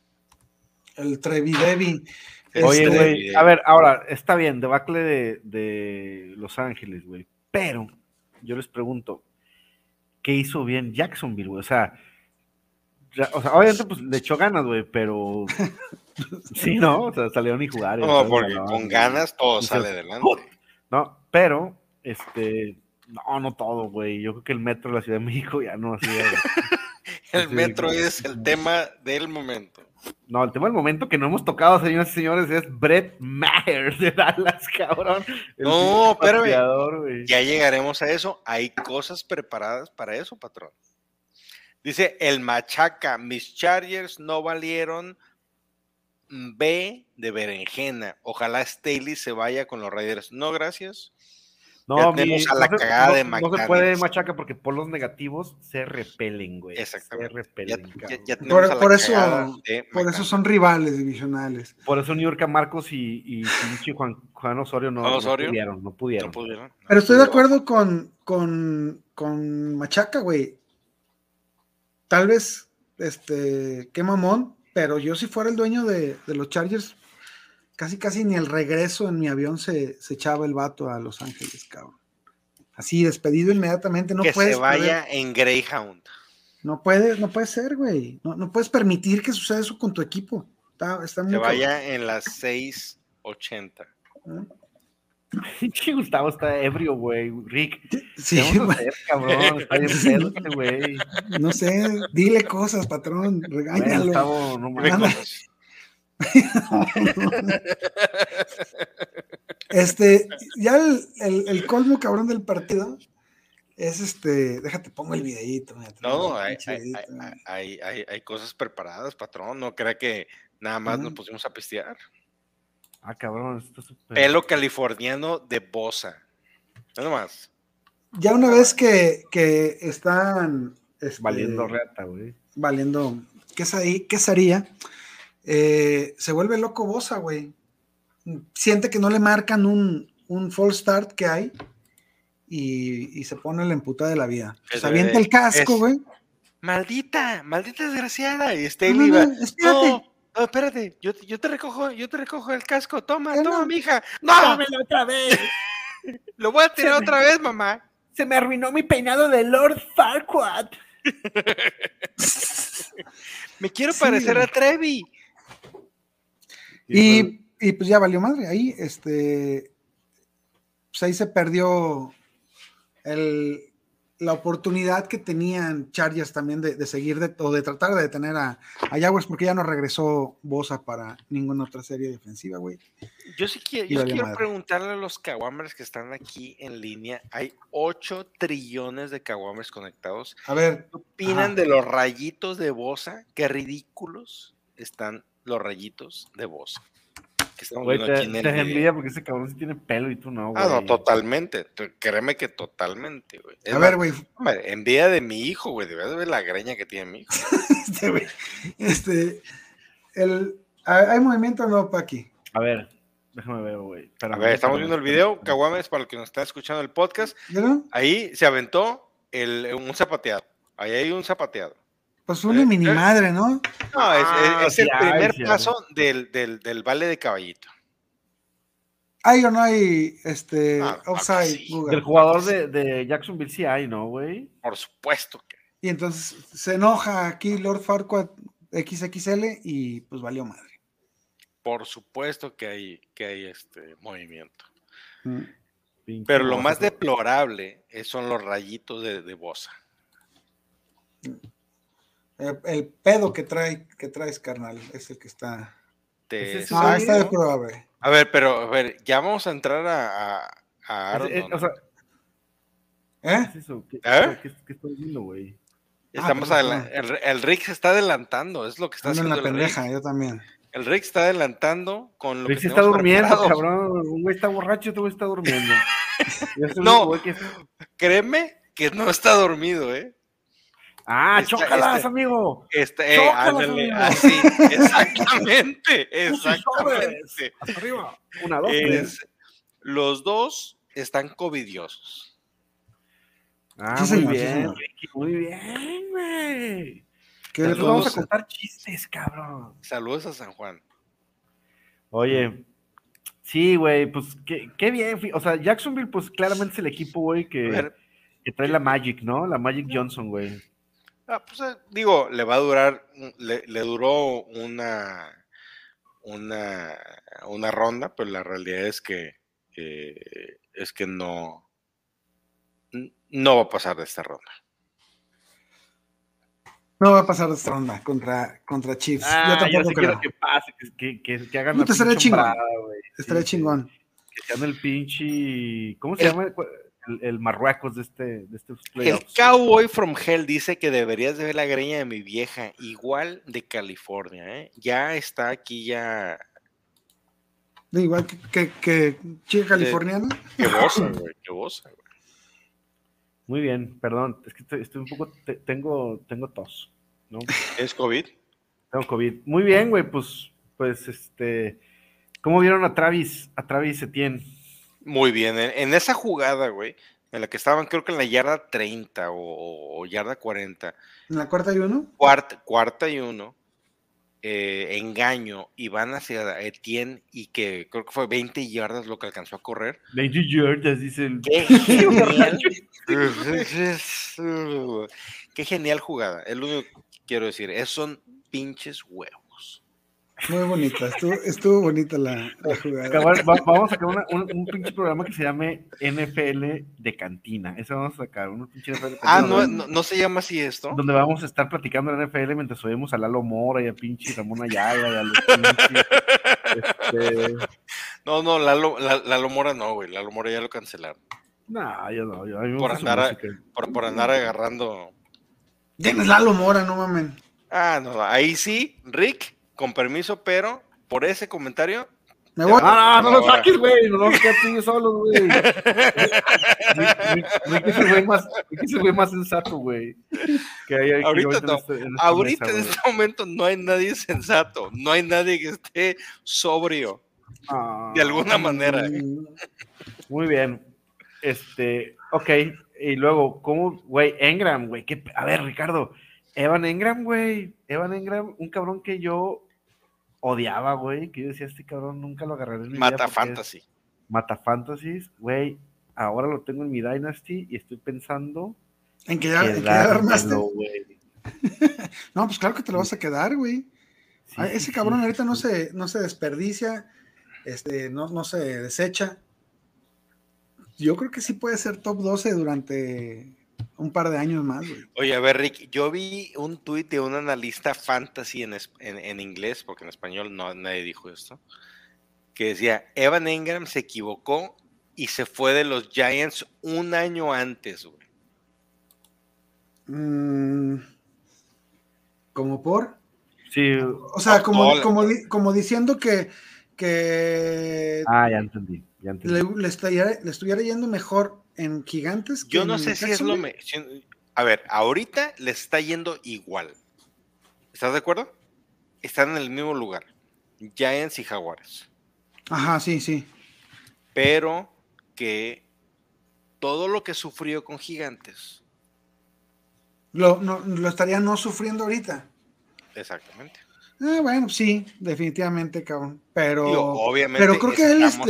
el Trevi Devi. Oye, este, güey, a ver, ahora, está bien, debacle de, de Los Ángeles, güey, pero yo les pregunto, ¿qué hizo bien Jacksonville, güey? O sea, ya- o sea, obviamente, pues, le echó ganas, güey, pero sí, ¿no? O sea, salieron y jugaron. No, porque ganaron, con ganas todo sale adelante. No, pero, este, no, no todo, güey. Yo creo que el metro de la Ciudad de México ya no hacía. El metro es el tema del momento. No, el tema del momento que no hemos tocado, señoras y señores, es Brett Maher de Dallas, cabrón. El No, espérame. Ya llegaremos a eso. Hay cosas preparadas para eso, patrón. Dice el Machaca, mis Chargers no valieron B de berenjena. Ojalá Staley se vaya con los Raiders. No, gracias. No, Ya mi- a la no se- cagada no- de No se puede machaca porque por los negativos se repelen, güey. Exactamente. Se repelen, ya- ya por eso- por eso son rivales divisionales. Por eso New York a Marcos y, y pinche Juan, Juan Osorio no, Osorio. pudieron, no pudieron. No pudieron. No Pero estoy de acuerdo con, con, con Machaca, güey. Tal vez, este, qué mamón, pero yo si fuera el dueño de, de los Chargers, casi casi ni el regreso en mi avión se, se echaba el vato a Los Ángeles, cabrón. Así, despedido inmediatamente, no que puedes. se vaya perder- en Greyhound. no puede, no puede ser, güey. No, no puedes permitir que suceda eso con tu equipo. Está, está muy Que cabrón, vaya en las 6.80. ¿eh? Pinche Gustavo está ebrio, güey. Rick, Sí, ¿qué vamos a güey, hacer, cabrón? Está bien pedo güey. no sé, dile cosas, patrón, regáñalo. Gustavo, no cosas. Este, ya el, el- el colmo cabrón del partido es este, déjate, pongo el videíto. mira, No, hay, hay, videíto, hay- hay- hay- hay cosas preparadas, patrón. No crea que nada más nos pusimos a pistear. Ah, cabrón, esto es súper- Pelo californiano de Bosa. Nada más. Ya una vez que, que están este, Valiendo reata, güey. valiendo quesadilla, quesaría, eh, se vuelve loco Bosa, güey. Siente que no le marcan un, un false start que hay y, y se pone la emputada de la vida. Se avienta el casco, güey. Maldita, maldita desgraciada. Y No, Staley no, no, espérate. No, no, espérate. Yo, te- yo te recojo, yo te recojo el casco. Toma, toma, no. mija. No, ¡Dámelo otra vez! lo voy a tirar Se me- otra vez, mamá. Se me arruinó mi peinado de Lord Farquaad. Me quiero Sí, parecer a Trevi. Y, y pues ya valió madre. Ahí, este, pues ahí se perdió el, la oportunidad que tenían Chargers también de, de seguir de, o de tratar de detener a, a Jaguars porque ya no regresó Bosa para ninguna otra serie defensiva, güey. Yo sí quiero, yo quiero madre. preguntarle a los caguamers que están aquí en línea. Hay 8 trillones de caguamers conectados. A ver, ¿Qué opinan Ajá. de los rayitos de Bosa? Qué ridículos están los rayitos de. Que estamos Güey, viendo te, aquí en el te video. envidia porque ese cabrón sí tiene pelo y tú no, güey. Ah, no, totalmente. Créeme que totalmente, güey. Es a ver, güey, hombre, envidia de mi hijo, güey. Debes de ver la greña que tiene mi hijo. este, güey, este, el, ¿hay movimiento o no, Paqui? A ver, déjame ver, güey. A ver, estamos viendo el video. Caguames, para los que nos están escuchando el podcast. ¿Vieron? Ahí se aventó el, un zapateado. Ahí hay un zapateado. Pues una Eh, mini eh. madre, ¿no? No, es, es- Ah, es el primer paso del, del, del vale de caballito. ¿Hay o no hay este Ah, ah, offside? sí. Del jugador de, de Jacksonville sí hay, ¿no, güey? Por supuesto que. Y entonces se enoja aquí Lord Farquaad XXL y pues valió madre. Por supuesto que hay, que hay este movimiento. Mm. Pero lo más deplorable es- son los rayitos de, de Bosa. El, el pedo que trae, que traes, carnal, es el que está. Te- sí, Ah, está ¿no? deplorable. A ver, pero a ver, ya vamos a entrar a, a, a Aaron Es- es- o sea, ¿Eh? ¿qué es eso? ¿Qué, ¿Eh? qué, qué estoy viendo, güey? Estamos ah, el, el Rick se está adelantando, es lo que está Ando en haciendo la el pendeja, Rick. yo también. El Rick está adelantando con lo Rick que se está durmiendo, preparados. cabrón. Un güey está borracho, este güey está durmiendo. No. güey que- Créeme que no está dormido, ¿eh? Ah, Está- chócalas, está- amigo. Este, eh, Chócalas, ándale, amigo. así, exactamente, exactamente. Hasta arriba. Una, dos, tres. Es- los dos están covidiosos. Ah, Sí, muy bien. Muy bien, güey. ¿Qué le Nosotros vamos a contar chistes, cabrón. Saludos a San Juan. Oye, sí, güey, pues qué, qué bien. O sea, Jacksonville, pues claramente es el equipo, güey, que, que trae la Magic, ¿no? La Magic Johnson, güey. Ah, pues, eh, digo, le va a durar, le, le duró una, una, una ronda, pero la realidad es que eh, es que no, no va a pasar de esta ronda. No va a pasar de esta ronda contra, contra Chiefs. Ah, yo yo, tampoco sí creo. quiero que pase, que, que, que, que hagan la estaría pinche chingón. güey. Estaría Sí, chingón. Que sean el pinche. ¿Cómo se El- llama? El, el Marruecos de este de estos El playoffs. Cowboy from Hell dice que deberías de ver la greña de mi vieja, igual de California, ¿eh? Ya está aquí ya. De igual que, que, que chica californiana. Qué bosa, güey, qué bosa, güey. Muy bien, perdón, es que estoy, estoy un poco. te- tengo, tengo tos, ¿no? ¿Es COVID? Tengo COVID. Muy bien, güey, pues, pues, este. ¿Cómo vieron a Travis, a Travis Etienne? Muy bien, en, en esa jugada, güey, en la que estaban, creo que en la yarda 30 o, o yarda 40, En la cuarta y uno. cuarta, cuarta y uno, eh, engaño, y van hacia Etienne, y que creo que fue 20 yardas lo que alcanzó a correr. Lady George, dice el. ¡Qué genial! ¡Qué genial jugada! Es lo único que quiero decir. Esos son pinches huevos. Muy bonita. Estuvo, estuvo bonita la, la jugada. Acabar- va- vamos a sacar una- un, un pinche programa que se llame NFL de cantina. Eso vamos a sacar, un pinche NFL de Ah, cantina ¿no, donde, no, no se llama así esto? donde vamos a estar platicando de NFL mientras oímos a Lalo Mora y a pinche Ramón Ayala y a los pinches, este, No, no, Lalo, La- Lalo Mora no, güey. Lalo Mora ya lo cancelaron. No, yo no, yo, a mí me Por andar a-. Por, por andar agarrando. Tienes Lalo Mora, no mamen. Ah, no, ahí sí, Rick, con permiso, pero por ese comentario. Me voy. Ah, no, no lo Ahora. saques, güey, no nos quedas tú y yo solos, güey. Es el güey más, el güey más sensato, güey. Que hay aquí Ahorita en no. este- en esta Ahorita mesa, en este momento no hay nadie sensato, no hay nadie que esté sobrio. Ah. de alguna manera. Mm, Muy bien. Este, ok. Y luego, ¿cómo, güey? Engram, güey. A ver, Ricardo. Evan Engram, güey. Evan Engram, un cabrón que yo odiaba, güey. Que yo decía, este cabrón nunca lo agarraré en mi vida Mata Fantasy. Mata Fantasies, güey. Ahora lo tengo en mi Dynasty y estoy pensando En que ya, en que ya armaste. No, pues claro que te lo vas a quedar, güey. Sí, Ah, sí, Ese sí, cabrón ahorita sí, no se, no se desperdicia, este, no, no se desecha. Yo creo que sí puede ser top 12 durante un par de años más, güey. Oye, a ver, Rick, yo vi un tuit de un analista fantasy en, en- en inglés, porque en español no nadie dijo esto, que decía, Evan Engram se equivocó y se fue de los Giants un año antes, güey. Mm, como por. Sí. O sea, como, como, como diciendo que, que Ah, ya entendí. Ya entendí. le, le estuviera, le estuviera yendo mejor en Gigantes. que Yo no sé si es lo... Me- A ver, ahorita le está yendo igual. ¿Estás de acuerdo? Están en el mismo lugar. Giants y Jaguares. Ajá, sí, sí. Pero que todo lo que sufrió con Gigantes, Lo, no, lo estaría no sufriendo ahorita. exactamente. Ah, bueno, sí, definitivamente, cabrón. Pero, Digo, obviamente pero creo que él le, está,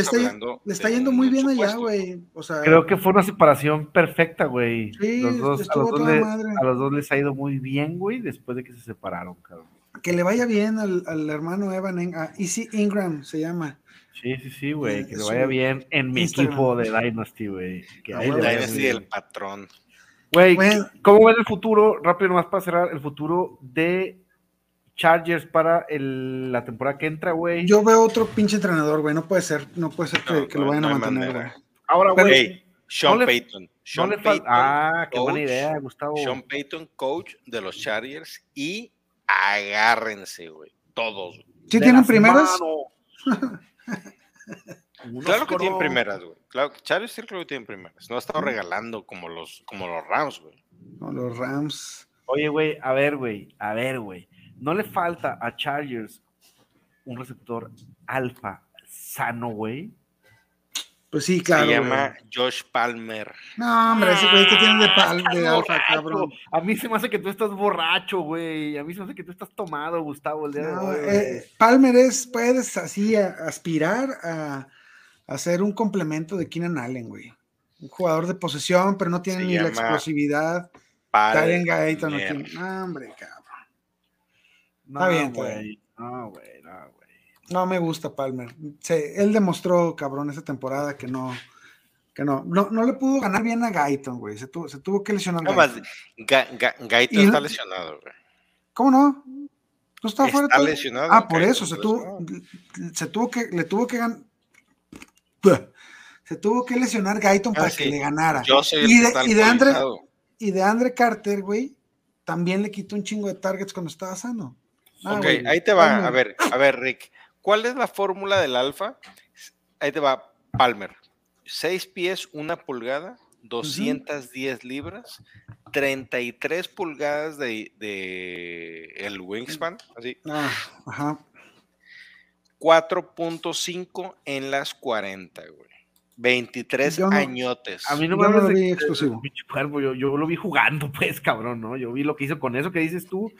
le está yendo muy bien allá, güey. O sea, Creo que fue una separación perfecta, güey. Sí, los dos, a, los dos toda le- madre. a los dos les ha ido muy bien, güey, después de que se separaron, cabrón. que le vaya bien al, al hermano Evan, En- a Easy Ingram se llama. Sí, sí, sí, güey. Que le vaya bien en mi Instagram. equipo de Dynasty, güey. Que Ah, ahí vaya Dynasty del patrón. Güey, Bueno. ¿cómo ven el futuro? Rápido, nomás para cerrar, el futuro de Chargers para el- la temporada que entra, güey. Yo veo otro pinche entrenador, güey. No puede ser, no puede ser que, No, que lo vayan no a mantener, güey. Ahora, güey. Hey, Sean no Payton. Sean Payton, Ah, qué buena idea, Gustavo. Sean Payton, coach de los Chargers. Y agárrense, güey. Todos. güey. ¿Sí De tienen primeras? Claro que tienen primeras, güey. Claro, que Chargers sí creo que tienen primeras. No ha estado regalando como los, como los Rams, güey. No, los Rams. Oye, güey, a ver, güey, a ver, güey. No le falta a Chargers un receptor alfa sano, güey. Pues sí, claro. Se güey. llama Josh Palmer. No, hombre, ese güey que tienen de, pal, Estás de alfa, cabrón. A mí se me hace que tú estás borracho, güey. A mí se me hace que tú estás tomado, Gustavo, el día de No, hoy, güey. eh, Palmer es, puedes así a- aspirar a, a ser un complemento de Keenan Allen, güey. Un jugador de posesión, pero no tiene Se ni la explosividad. Tyren Gayton no Palmer. tiene. No, hombre, cabrón. No, está bien, está güey. No, güey, no, güey. No me gusta Palmer. Se- él demostró, cabrón, esa temporada que no, que no, no, no le pudo ganar bien a Gayton, güey. Se tuvo, se tuvo que lesionar. No Guyton. Ga- Ga- Gayton Y- está lesionado, güey. ¿Cómo no? ¿No estaba fuera Está todo? lesionado. Ah, por eso se está tuvo, se tuvo que, le tuvo que ganar. Se tuvo que lesionar Guyton Ah, para sí. que le ganara. Yo soy y de, está y de Andre, y de Andre Carter, güey, también le quitó un chingo de targets cuando estaba sano. Ah, ok, güey, ahí te va. Palmer. A ver, a ver, Rick. ¿Cuál es la fórmula del alfa? Ahí te va Palmer. 6 pies, 1 pulgada, 210 libras, 33 pulgadas de, de el wingspan, así, Ah, ajá. 4.5 en las 40, güey. 23 Yo no- añotes. A mí no Yo me no lo de- vi de- explosivo. de yo, yo lo vi jugando, pues, cabrón, ¿no? Yo vi lo que hizo con eso que dices tú,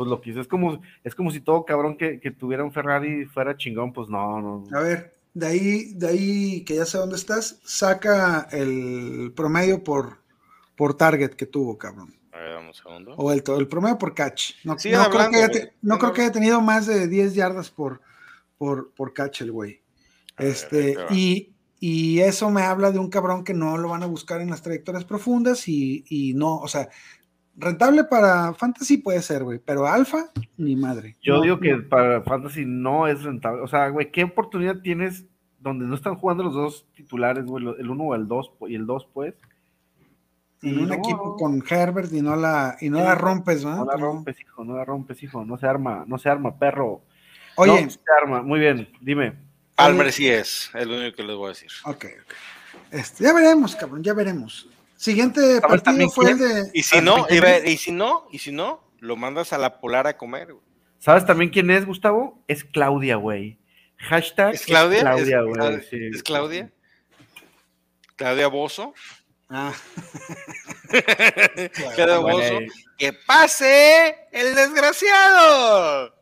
pues lo que hizo. Es como, es como si todo cabrón que, que tuviera un Ferrari fuera chingón, pues no, no. A ver, de ahí, de ahí que ya sé dónde estás, saca el promedio por, por target que tuvo, cabrón. A ver, dame un segundo. O el, el promedio por catch. No, creo, que haya, güey. te- no Sigue creo que haya tenido más de 10 yardas por, por, por catch el güey. Ver, Este, y, y eso me habla de un cabrón que no lo van a buscar en las trayectorias profundas y, y no, o sea, rentable para fantasy puede ser, güey, pero alfa, ni madre. Yo No, digo que no. para Fantasy no es rentable. O sea, güey, ¿qué oportunidad tienes donde no están jugando los dos titulares, güey? El uno o el dos, y el dos, pues. en Y un no, equipo con Herbert y no la, y no Sí, la rompes, ¿no? No la rompes, hijo, no la rompes, hijo. No se arma, no se arma, perro. Oye, No se arma. Muy bien, dime. Palmer sí es, es lo único que les voy a decir. ok, ok. Este, ya veremos, cabrón, ya veremos. Siguiente partido fue el de. Y si no, ¿quién y, es? si no, y si no, lo mandas a la polar a comer. güey. ¿Sabes también quién es, Gustavo? Es Claudia, güey. Hashtag ¿Es Claudia? Claudia, ¿Es, güey. Claudia? sí. ¿Es Claudia? Claudia Bozo. Ah, Claudia. Bozo. ¡Que pase el desgraciado!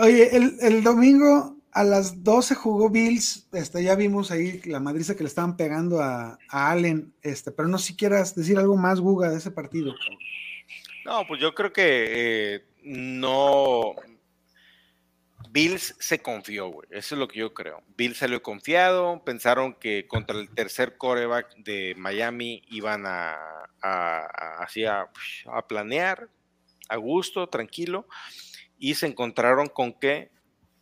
Oye, el, el domingo a las 12 jugó Bills. Este, ya vimos ahí la madriza que le estaban pegando a, Allen. Este, pero no si quieras decir algo más, Guga, de ese partido. No, pues yo creo que eh, no. Bills se confió, güey. Eso es lo que yo creo. Bills salió confiado, pensaron que contra el tercer coreback de Miami iban a, a, a- a planear a gusto, tranquilo, y se encontraron con que,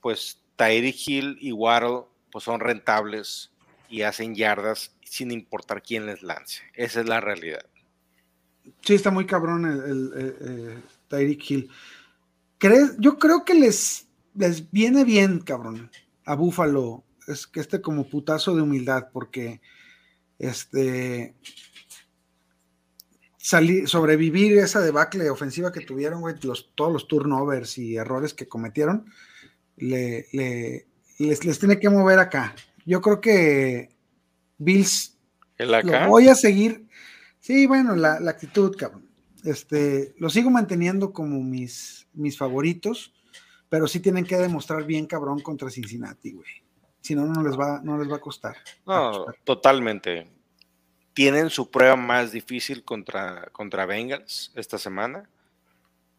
pues, Tyreek Hill y Waddle, pues, son rentables y hacen yardas sin importar quién les lance. Esa es la realidad. Sí, está muy cabrón el, el- eh, Tyreek Hill. ¿Crees? Yo creo que les, les viene bien, cabrón, a Buffalo. Es que este como putazo de humildad, porque este salir, sobrevivir esa debacle ofensiva que tuvieron, güey, todos los turnovers y errores que cometieron, le, le- les, les tiene que mover acá. Yo creo que Bills ¿El acá? lo voy a seguir. Sí, bueno, la, la actitud, cabrón. Este, lo sigo manteniendo como mis, mis favoritos, pero sí tienen que demostrar bien, cabrón, contra Cincinnati, güey. Si no, no les va, no les va a costar. No, totalmente. Tienen su prueba más difícil contra, contra Bengals esta semana,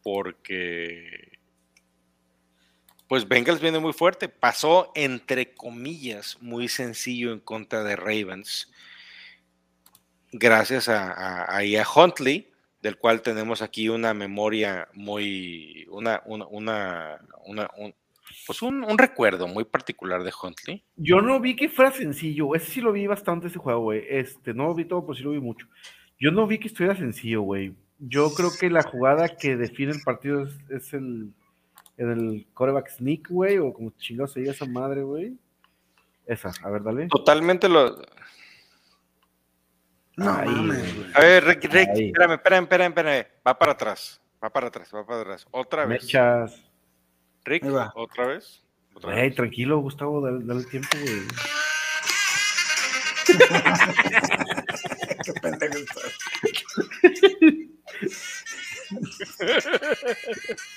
porque pues Bengals viene muy fuerte. Pasó, entre comillas, muy sencillo en contra de Ravens, gracias a, a, Huntley, del cual tenemos aquí una memoria muy, una, una, una, una- un, pues un, recuerdo muy particular de Huntley. Yo no vi que fuera sencillo, ese sí lo vi bastante ese juego, güey. Este, no lo vi todo, pero sí lo vi mucho. Yo no vi que estuviera sencillo, güey. Yo creo que la jugada que define el partido es el, en el coreback sneak, güey, o como chingados se esa madre, güey. Esa, a ver, dale. Totalmente lo, No, Ahí, mames, güey. A ver, Rick, Rick, Ahí. espérame, espérame, espérame, espérame. Va para atrás. Va para atrás, va para atrás. Otra vez. Mechas. Rick, otra vez. Otra vez. tranquilo, Gustavo, dale, dale el tiempo, güey. Qué pendejo estás.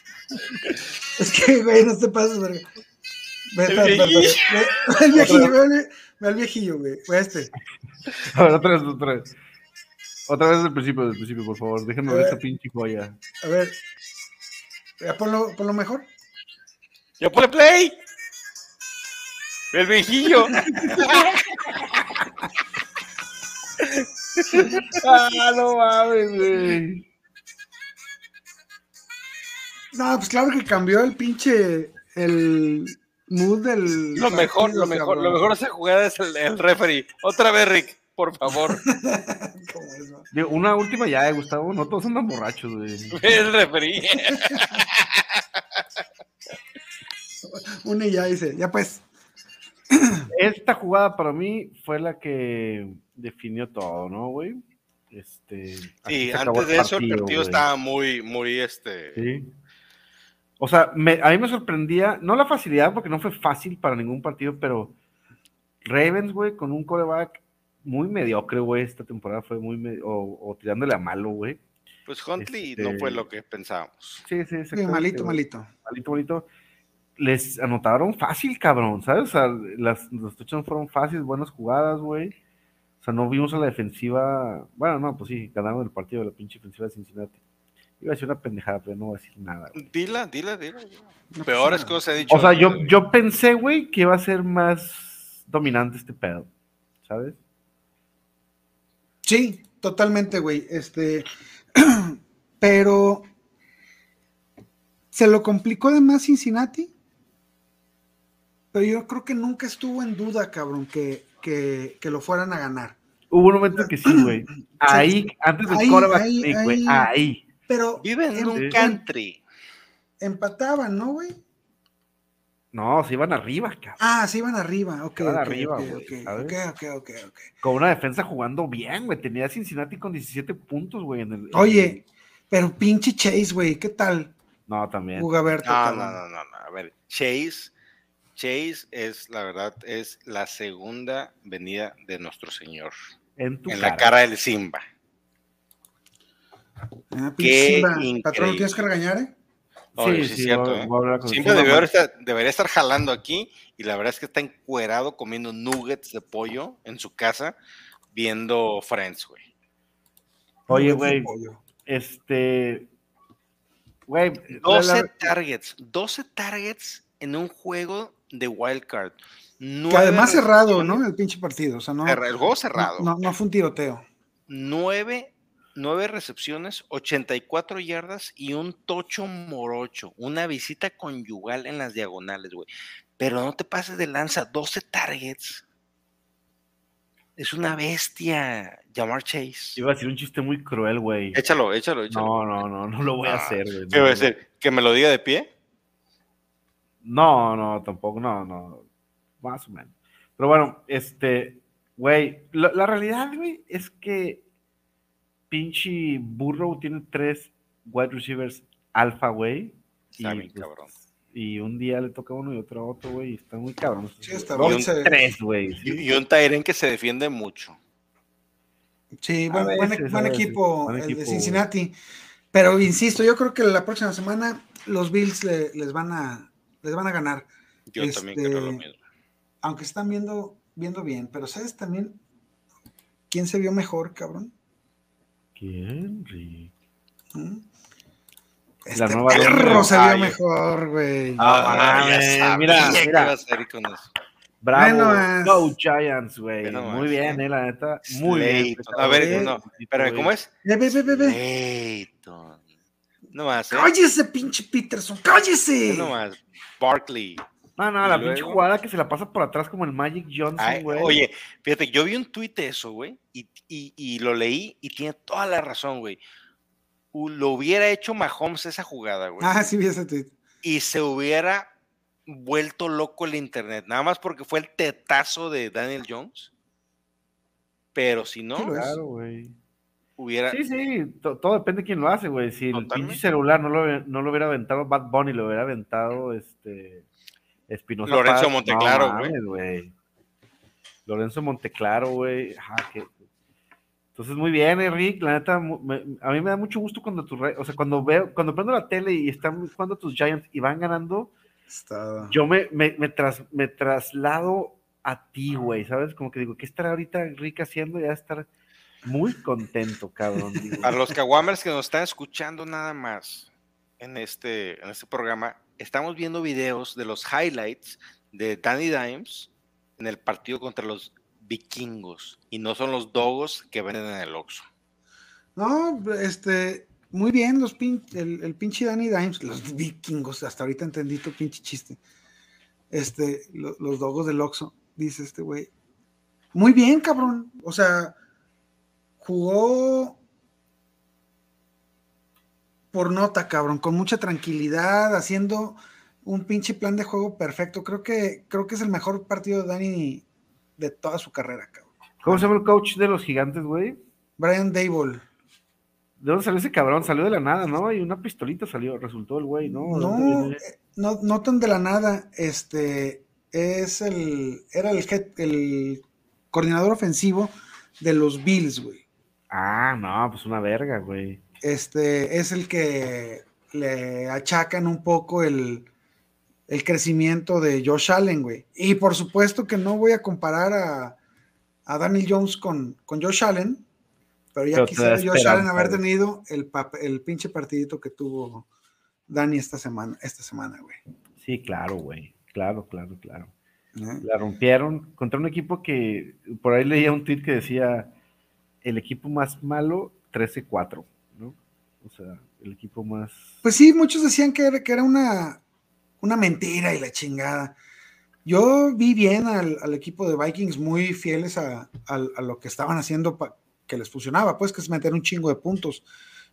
es que, güey, no te pases, verga. Ve, El espera, espera, viejillo. espera. Ve, ve el viejillo, ve, al- ve al viejillo, güey. Ve este. A ver, otra vez, otra vez. Otra vez desde el principio, desde el principio, por favor. Déjenme ver esta pinche joya. A ver. Ya ponlo, ponlo mejor. ¡Ya pone play! El viejillo. Ah, no mames, güey. No, pues claro que cambió el pinche. El mood del. Lo mejor, partido, lo mejor, cabrón. lo mejor de esa jugada es el, el referee. Otra vez, Rick, por favor. ¿Cómo es, no? Digo, Una última ya, eh, Gustavo. No todos andan borrachos, güey. El referee. Una y ya dice, ya pues. Esta jugada para mí fue la que definió todo, ¿no, güey? Este. Sí, antes de eso el partido güey. estaba muy, muy este. Sí. O sea, me- a mí me sorprendía, no la facilidad, porque no fue fácil para ningún partido, pero Ravens, güey, con un coreback muy mediocre, güey, esta temporada fue muy, me- o, o tirándole a malo, güey. Pues Huntley Este- no fue lo que pensábamos. Sí, sí, Sí, malito, malito. malito, malito. Les anotaron fácil, cabrón, ¿sabes? O sea, las, los touchdowns fueron fáciles, buenas jugadas, güey. O sea, no vimos a la defensiva. Bueno, no, pues sí, ganaron el partido de la pinche defensiva de Cincinnati. Iba a decir una pendejada, pero no voy a decir nada. güey. Dila, dila, dila. No Peores pasa nada. cosas he dicho. O sea, yo, yo pensé, güey, que iba a ser más dominante este pedo, ¿sabes? Sí, totalmente, güey. Este, pero se lo complicó de más Cincinnati. Pero yo creo que nunca estuvo en duda, cabrón, que, que, que lo fueran a ganar. Hubo un momento que sí, güey. Ahí, antes del Ahí, quarterback ahí, ahí. Ahí. Pero Viven en em- un country. empataban, ¿no, güey? No, se iban arriba, cabrón. Ah, sí iban arriba. Ok, Iban ok, arriba, ok, güey, ok, ¿sabes? ok, ok. Con una defensa jugando bien, güey. Tenía Cincinnati con 17 puntos, güey. En el, en Oye, pero pinche Chase, güey, ¿qué tal? No, también. Gugaberto, No, no, no, no, no. A ver, Chase, Chase es, la verdad, es la segunda venida de nuestro Señor. En tu En cara. la cara del Simba. Ah, Qué. Patrón, increíble. ¿lo tienes que regañar, eh? Oye, Sí, sí, sí, cierto, voy a- ¿eh? voy a hablar con el Simba Simba, debería estar, debería estar jalando aquí y la verdad es que está encuerado comiendo nuggets de pollo en su casa viendo Friends, güey. Oye, No, güey, este. Güey, la- 12 la- targets, 12 targets en un juego de wild card. Que además cerrado, ¿no? El pinche partido. O sea, no, el juego cerrado. No, no, fue un tiroteo. Nueve, nueve recepciones, 84 yardas y un tocho morocho. Una visita conyugal en las diagonales, güey. Pero no te pases de lanza, 12 targets. Es una bestia, Jamar Chase. Iba a decir un chiste muy cruel, güey. Échalo, échalo, échalo. No, no, no, no lo voy a Ah, hacer, güey. ¿Qué no, voy a decir? ¿Que me lo diga de pie? No, no, tampoco, no, no. Más o menos. Pero bueno, este, güey, la, la realidad, güey, es que pinche Burrow tiene tres wide receivers alfa, güey. Está y, bien, pues, cabrón. Y un día le toca a uno y otro a otro, güey. y Está muy cabrón. Sí, está bien, tres, güey. sí. Y, y un Tyren que se defiende mucho. Sí, buen, buen- veces, equipo Buen el de. Cincinnati. Pero insisto, yo creo que la próxima semana los Bills le- les van a les van a ganar, Yo también creo lo Este, mismo. aunque están viendo viendo bien. Pero sabes también quién se vio mejor, cabrón. ¿Quién? Rick? ¿Mm? La Este nueva perro Ay, mejor, güey. Ah, ya mira, que mira. ibas a ir con eso. Bravo. nomás. Go Giants, güey. Muy bien, eh. la neta. Muy bien. A ver, no, espérame, ¿cómo es? Ve, ve, ve, ve, ve. Slayton. No más, ¿eh? Cállese, pinche Peterson, cállese. No más. Barkley. No, no, ¿Y la pinche luego? jugada que se la pasa por atrás como el Magic Johnson, güey. oye, fíjate, yo vi un tuit de eso, güey, y, y- y lo leí y tiene toda la razón, güey. Lo hubiera hecho Mahomes esa jugada, güey, Ah, sí vi ese tweet. y se hubiera vuelto loco el internet, nada más porque fue el tetazo de Daniel Jones. Pero si no. Claro, güey. hubiera. Sí, sí, to- todo depende de quién lo hace, güey. Si el pinche celular no lo, no lo hubiera aventado Bad Bunny, lo hubiera aventado este Espinosa Lorenzo Paz, Monteclaro, güey. Lorenzo Monteclaro, güey. Entonces, muy bien, Enrique. La neta, me- a mí me da mucho gusto cuando tu re- o sea, cuando veo, cuando prendo la tele y están jugando tus Giants y van ganando, Está... yo me, me, me, tras- me traslado a ti, güey, ¿sabes? Como que digo, ¿qué estará ahorita Rick haciendo? Ya estar muy contento, cabrón. digo. Para los Kawamers que nos están escuchando nada más en este, en este programa, estamos viendo videos de los highlights de Danny Dimes en el partido contra los vikingos y no son los dogos que venden en el Oxxo. No, este, muy bien, los el, pinche Danny Dimes, los vikingos, hasta ahorita entendí tu pinche chiste. Este, lo- los dogos del Oxxo, dice este güey. Muy bien, cabrón. O sea, jugó por nota, cabrón, con mucha tranquilidad, haciendo un pinche plan de juego perfecto. Creo que, creo que es el mejor partido de Danny de toda su carrera, cabrón. ¿Cómo se llama el coach de los gigantes, güey? Brian Dable. ¿De dónde salió ese cabrón? Salió de la nada, ¿no? Y una pistolita salió, resultó el güey, ¿no? ¿De dónde No, no, no tan de la nada. Este es el, era el, el coordinador ofensivo de los Bills, güey. Ah, no, pues una verga, güey. Este es el que le achacan un poco el, el crecimiento de Josh Allen, güey. Y por supuesto que no voy a comparar a, a Daniel Jones con, con Josh Allen, pero ya quisiera Josh Allen haber tenido el, el pinche partidito que tuvo Dani esta semana, esta semana, güey. Sí, claro, güey. Claro, claro, claro. ¿eh? La rompieron contra un equipo que por ahí leía un tweet que decía el equipo más malo 13-4, ¿no? O sea, el equipo más Pues sí, muchos decían que era, que era una, una mentira y la chingada. Yo vi bien al, al equipo de Vikings muy fieles a, a lo que estaban haciendo que les funcionaba, pues que es meter un chingo de puntos.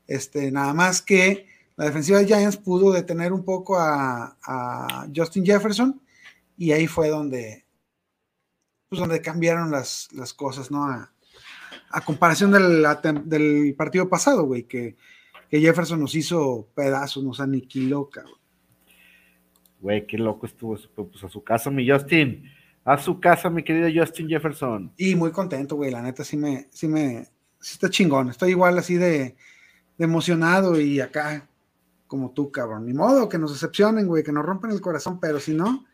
Este, nada más que la defensiva de Giants pudo detener un poco a, a Justin Jefferson y ahí fue donde, pues donde cambiaron las, las cosas, ¿no? A, a comparación de la tem- del partido pasado, güey, que, que Jefferson nos hizo pedazos, nos aniquiló, cabrón. Güey, qué loco estuvo. Pues a su casa, mi Justin. A su casa, mi querido Justin Jefferson. Y muy contento, güey, la neta sí me, sí me, sí está chingón. Estoy igual así de, de emocionado y acá, como tú, cabrón. Ni modo que nos decepcionen, güey, que nos rompen el corazón, pero si no,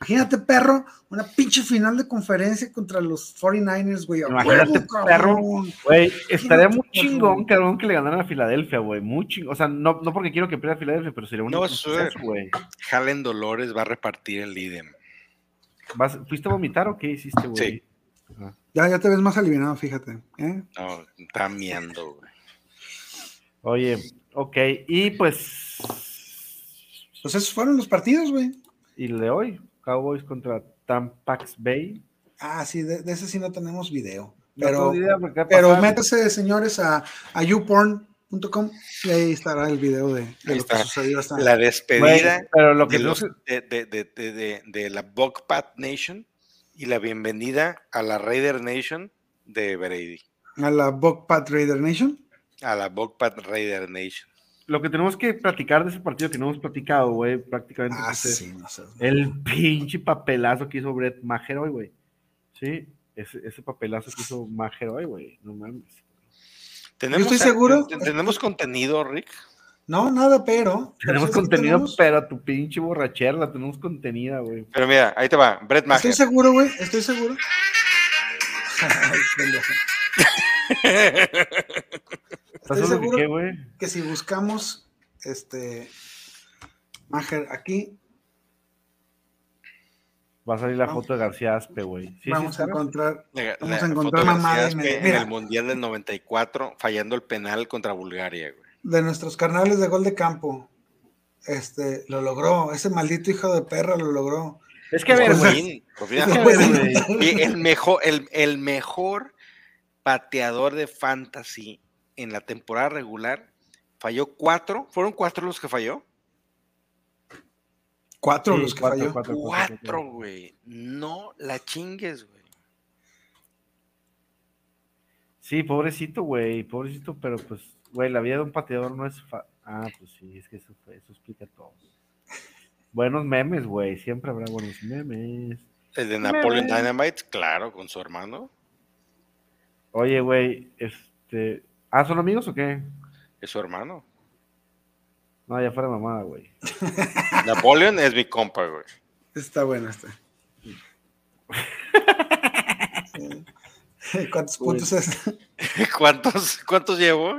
Imagínate, perro, una pinche final de conferencia contra los 49ers, güey. Imagínate, huevo, perro. Güey, estaría muy chingón, cabrón, que le ganaran a Filadelfia, güey. Muy chingón. O sea, no, no porque quiero que pierda Filadelfia, pero sería un No, suceso, güey. Jalen Dolores va a repartir el IDEM. ¿Vas- ¿Fuiste a vomitar o qué hiciste, güey? Sí. Ya, ya te ves más aliviado, fíjate. ¿eh? No, está miando, güey. Oye, ok. Y pues. Pues esos fueron los partidos, güey. Y el de hoy, Cowboys contra Tampax Bay. Ah, sí, de, de ese sí no tenemos video. No Pero, qué pero métase, señores, a, a youporn.com y ahí estará el video de, de lo que está. sucedió hasta La despedida pero lo que de, no los- sé- de, de- de- de- de- de la Bogpat Nation y la bienvenida a la Raider Nation de Brady. a la Bogpat Raider Nation. A la Bogpat Raider Nation. Lo que tenemos que platicar de ese partido que no hemos platicado, güey, prácticamente. Ah, pues, es sí, no sé. El pinche papelazo que hizo Brett Maher hoy, güey. Sí, ese, ese papelazo que hizo Maher hoy, güey. No mames. ¿Tenemos, estoy seguro- ten- ¿Tenemos contenido, Rick? No, nada, pero. Tenemos contenido, tenemos. pero tu pinche borrachera la tenemos contenida, güey. Pero mira, ahí te va. Brett Estoy Maher. seguro, güey, estoy seguro. Ay, pendejo. ¿Estás Estoy seguro que qué, si buscamos este Mager aquí, Va a salir la foto de García Aspe, güey. Sí, sí, vamos a encontrar. La- Vamos la a encontrar foto de mamada García en el- en el Mundial del 94, fallando el penal contra Bulgaria, güey. de nuestros carnales de gol de campo. Este, lo logró. Ese maldito hijo de perra lo logró. Es que a ver, güey. Pues, el mejor, el, el mejor pateador de fantasy en la temporada regular falló cuatro. ¿Fueron cuatro los que falló? Cuatro Sí, los que cuatro, falló. cuatro, cuatro, Cuatro, güey. No la chingues, güey. Sí, pobrecito, güey, pobrecito, pero pues, güey, la vida de un pateador no es fa- Ah, pues sí, es que eso, explica todo. Buenos memes, güey, siempre habrá buenos memes. El de Napoleon. Dynamite, claro, con su hermano. Oye, güey, este... Ah, ¿son amigos o qué? Es su hermano. No, ya fuera mamada, güey. Napoleon es mi compa, güey. Está bueno. Sí. ¿Cuántos Uy. puntos es? ¿Cuántos, cuántos llevo?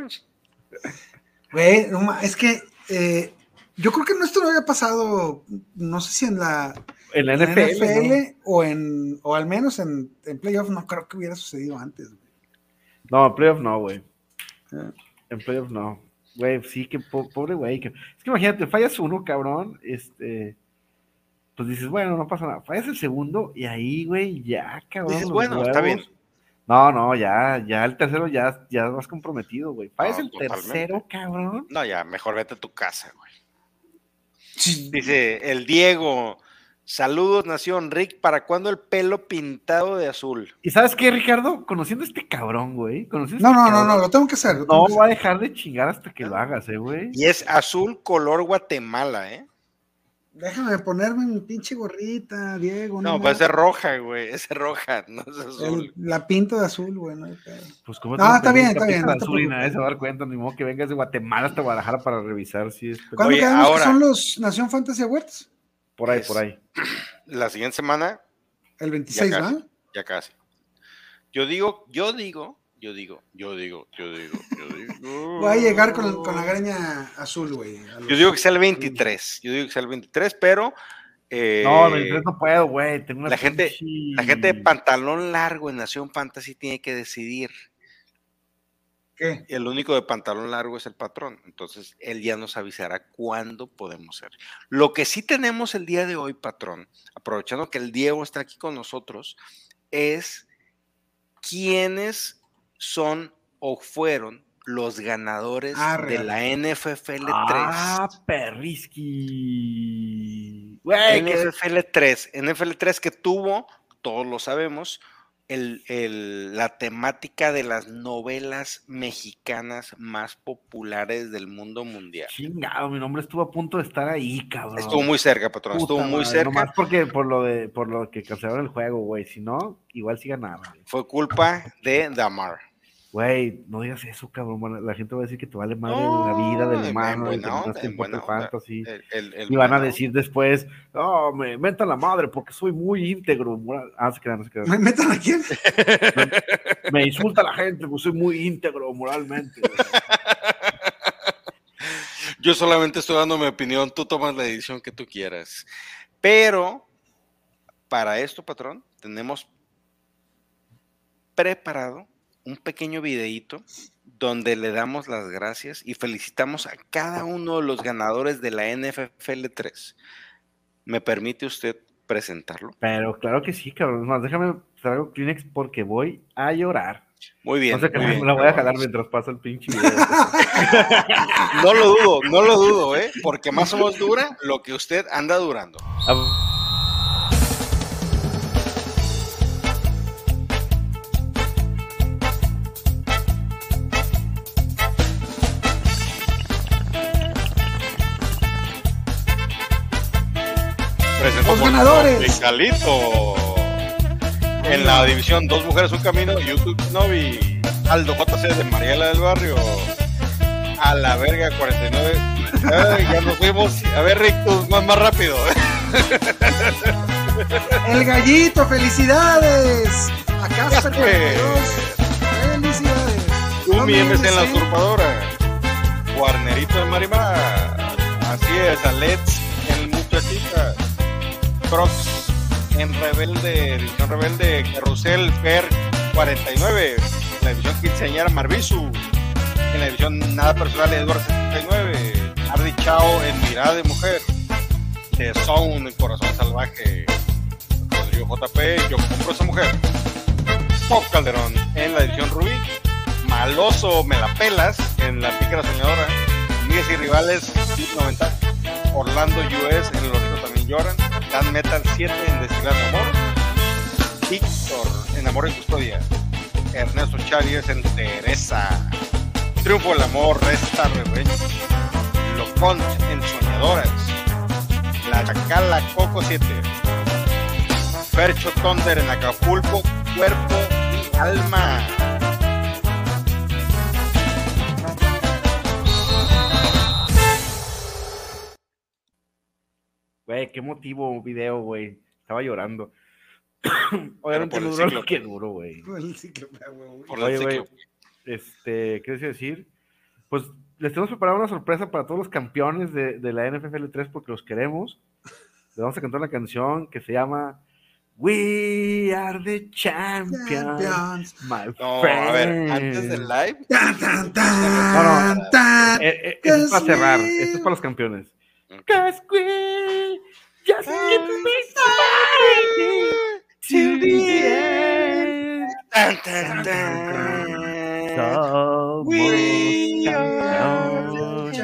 Güey, es que eh, yo creo que no esto no había pasado, no sé si en la, En la en la NFL, NFL, ¿no? o en, o al menos en, en playoff, no creo que hubiera sucedido antes. güey. No, en playoff no, güey. Ah. En playoff no. Güey, sí, que po- pobre güey. que- Es que imagínate, fallas uno, cabrón, este... Pues dices, bueno, no pasa nada. Fallas el segundo y ahí, güey, ya, cabrón. Dices, bueno, está bien. No, no, ya, ya el tercero ya, ya vas comprometido, güey. Fallas No, el totalmente. tercero, cabrón. No, ya, mejor vete a tu casa, güey. Dice el Diego. Saludos, Nación. Rick, ¿para cuándo el pelo pintado de azul? ¿Y sabes qué, Ricardo? Conociendo a este cabrón, güey. No, este no, no, cabrón, no, lo tengo que hacer. No que va a dejar de chingar hasta que lo hagas, eh, güey. Y es azul color Guatemala, ¿eh? Déjame ponerme mi pinche gorrita, Diego. No, No, pues es roja, güey. Es roja, no es azul. El- la pinta de azul, güey. No. Pues como No, está bien, está bien, No no azul y nadie se va a dar cuenta, ni modo que vengas de Guatemala hasta Guadalajara para revisar si es ¿Cuándo Oye, quedamos ahora- que son los Nación Fantasy Awards? Por ahí, Es- por ahí. La siguiente semana, El 26, Ya ya casi. Yo digo, yo digo, yo digo, yo digo, yo digo, yo digo. Voy a llegar con, con la greña azul, güey. los- Yo digo que sea el 23. Yo digo que sea el 23, pero. eh, No, 23 no puedo, güey. Tengo una la gente- La gente de pantalón largo en Nación Fantasy tiene que decidir. ¿Qué? El único de pantalón largo es el patrón. Entonces, él ya nos avisará cuándo podemos ser. Lo que sí tenemos el día de hoy, patrón, aprovechando que el Diego está aquí con nosotros, es quiénes son o fueron los ganadores Arre, de la NFFL 3. Ah, perrisqui. Güey, NFL 3, NFL 3 que tuvo, todos lo sabemos, el- el- la temática de las novelas mexicanas más populares del mundo mundial. Chingado, mi nombre estuvo a punto de estar ahí, cabrón. Estuvo muy cerca, patrón, estuvo muy madre, cerca. Nomás porque por lo de por lo que cancelaron el juego, güey. Si no, igual sí ganaba. Fue culpa de Damar. Güey, no digas eso, cabrón. bueno, La gente va a decir que te vale madre No, la vida del humano, y fantasy. El- el- el Y van a decir después, no, me mentan la madre porque soy muy íntegro. moral". Ah, se quedan, se quedan. ¿Me metan a quién? Me insulta la gente porque soy muy íntegro moralmente. Yo solamente estoy dando mi opinión, tú tomas la decisión que tú quieras. Pero para esto, patrón, tenemos preparado un pequeño videíto donde le damos las gracias y felicitamos a cada uno de los ganadores de la NFL 3. ¿Me permite usted presentarlo? Pero claro que sí, cabrón. Es más, déjame traigo Kleenex porque voy a llorar. Muy bien. no sé qué muy me bien. la voy a jalar mientras pasa el pinche video. No lo dudo, no lo dudo, ¿eh? Porque más o menos dura lo que usted anda durando. Ah, Tropicalito. En la división Dos Mujeres Un Camino, YouTube Novi, Aldo JC de Mariela del Barrio, a la verga 49. Ay, ya nos fuimos. A ver, Rick, tú, más, más rápido. El gallito, felicidades. A Casper Casper. 42. Felicidades. Umi MC en la usurpadora. Guarnerito de Marimar. Así es, Alets en Muchachita. Crocs en Rebelde, División Rebelde. Carrusel Fer 49. En la división quinceañera Marbisu. En la división Nada Personal Edward 79. Ardi Chao en Mirada de Mujer. The Zone en Corazón Salvaje. Rodrigo JP, yo compro esa mujer. Pop Calderón en la división Rubí. Maloso Me la pelas en la pícara soñadora. Amigas y rivales 90. Orlando US en Los ricos también lloran. Dan Metal 7 en Destilando Amor. Víctor en Amor y Custodia. Ernesto Charies en Teresa. Triunfo del Amor, Resta Revenge. Locont en Soñadoras. La Chacala Coco 7. Fercho Thunder en Acapulco, Cuerpo y Alma. Güey, qué motivo video, güey. Estaba llorando. Obviamente no duró lo que duro, güey. El cíclope, güey. Por Oye, el güey. Este, ¿qué decía decir? Pues les tenemos preparado una sorpresa para todos los campeones de, de la NFL 3 porque los queremos. Les vamos a cantar una canción que se llama We are the champions, Champions. my No, a ver, antes friend. del live. Tan, tan, No, tan, tan. Eh, eh, esto es para cerrar, esto es para los campeones. Ok. Cause we just keep fighting to the end. Tan, tan, tan. We campeones.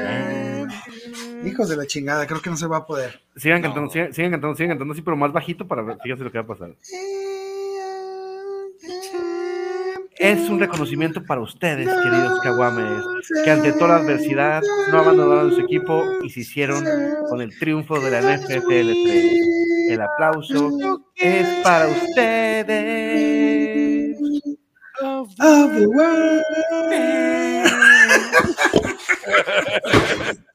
Hijos de la chingada, creo que no se va a poder. Sigan No. cantando, sigan, sigan cantando, sigan cantando así, pero más bajito para ver, fíjense lo que va a pasar. Es un reconocimiento para ustedes, queridos caguames, que ante toda la adversidad no abandonaron su equipo y se hicieron con el triunfo de la NFL 3. El aplauso es para ustedes. Of the world.